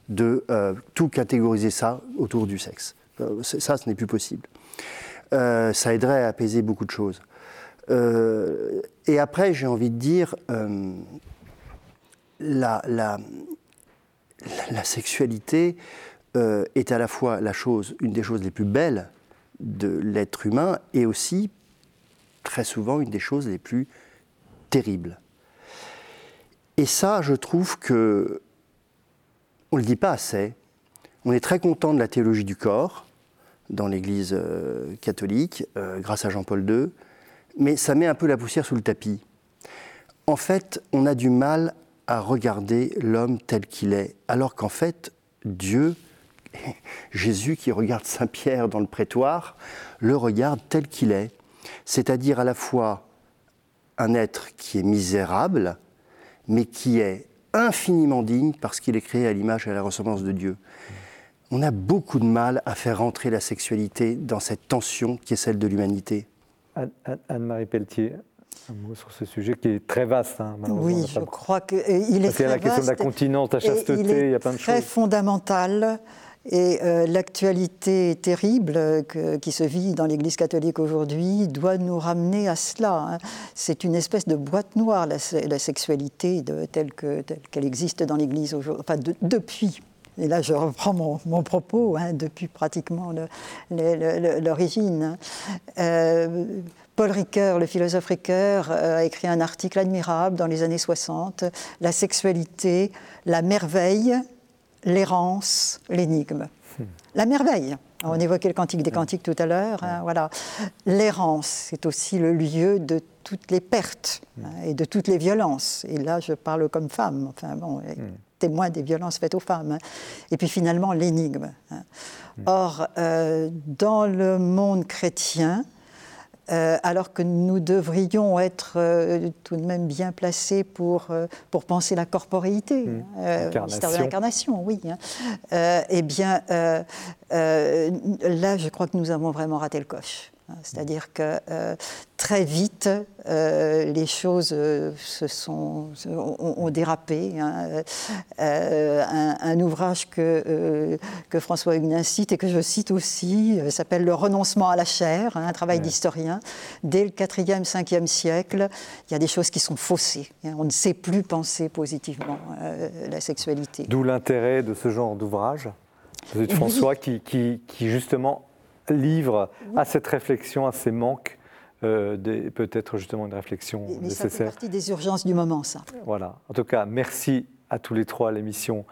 de euh, tout catégoriser ça autour du sexe. Euh, ça, ce n'est plus possible. Euh, ça aiderait à apaiser beaucoup de choses. Et après, j'ai envie de dire, la, sexualité est à la fois une des choses les plus belles de l'être humain et aussi très souvent une des choses les plus terribles. Et ça, je trouve que on ne le dit pas assez. On est très content de la théologie du corps dans l'Église euh, catholique, euh, grâce à Jean-Paul II, mais ça met un peu la poussière sous le tapis. En fait, on a du mal à regarder l'homme tel qu'il est, alors qu'en fait, Dieu, Jésus qui regarde Saint Pierre dans le prétoire, le regarde tel qu'il est, c'est-à-dire à la fois un être qui est misérable, mais qui est infiniment digne parce qu'il est créé à l'image et à la ressemblance de Dieu. On a beaucoup de mal à faire entrer la sexualité dans cette tension qui est celle de l'humanité. Anne- Anne- Anne-Marie Pelletier, un mot sur ce sujet qui est très vaste. hein, Oui, je crois qu'il est Parce qu'il y a la très question de la vaste continence, la il est il y a plein de très choses. fondamental. Et euh, l'actualité terrible euh, qui se vit dans l'Église catholique aujourd'hui doit nous ramener à cela. hein. C'est une espèce de boîte noire, la, se- la sexualité telle que- telle qu'elle existe dans l'Église aujourd'hui, enfin de- depuis. Et là, je reprends mon, propos, hein, depuis pratiquement l'origine. hein. Euh, Paul Ricoeur, le philosophe Ricoeur, a écrit un article admirable dans les années 60, La sexualité, la merveille, l'errance, l'énigme. La merveille, On évoquait le Cantique des Cantiques tout à l'heure. hein, voilà. L'errance, c'est aussi le lieu de toutes les pertes hein, et de toutes les violences. Et là, je parle comme femme, enfin bon, témoin des violences faites aux femmes. hein. Et puis finalement, l'énigme. Or, euh, dans le monde chrétien, euh, alors que nous devrions être euh, tout de même bien placés pour, euh, pour penser la corporéité, Mm. euh, L'incarnation. l'histoire de l'incarnation, oui. hein. Eh bien, là, je crois que nous avons vraiment raté le coche. C'est-à-dire que euh, très vite, euh, les choses euh, se sont, se- ont, ont dérapé. hein. Un, un ouvrage que, que François Huguenin cite et que je cite aussi s'appelle Le renoncement à la chair, hein, un travail d'historien. Dès le 4e, 5e siècle, il y a des choses qui sont faussées. hein. On ne sait plus penser positivement la sexualité. D'où l'intérêt de ce genre d'ouvrage de François qui, qui- qui, justement livre à cette réflexion, à ces manques, euh, peut-être justement une réflexion Mais ça fait nécessaire. partie des urgences du moment, ça. Voilà. En tout cas, merci à tous les trois. L'émission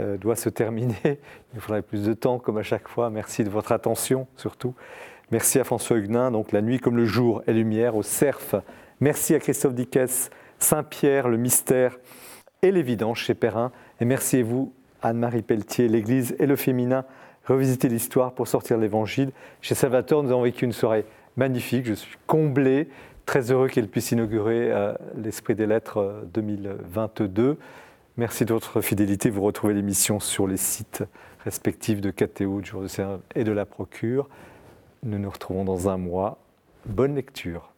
euh, doit se terminer. Il nous faudrait plus de temps, comme à chaque fois. Merci de votre attention, surtout. Merci à François Huguenin, donc La nuit comme le jour et lumière au CERF. Merci à Christophe Dickès, Saint-Pierre, le mystère et l'évidence chez Perrin. Et merci à vous, Anne-Marie Pelletier, l'Église et le féminin. Revisiter l'histoire pour sortir l'Évangile. Chez Salvatore, nous avons vécu une soirée magnifique. Je suis comblé, très heureux qu'elle puisse inaugurer euh, l'Esprit des Lettres euh, 2022. Merci de votre fidélité. Vous retrouvez l'émission sur les sites respectifs de KTO, du Jour de Serve et de la Procure. Nous nous retrouvons dans un mois. Bonne lecture.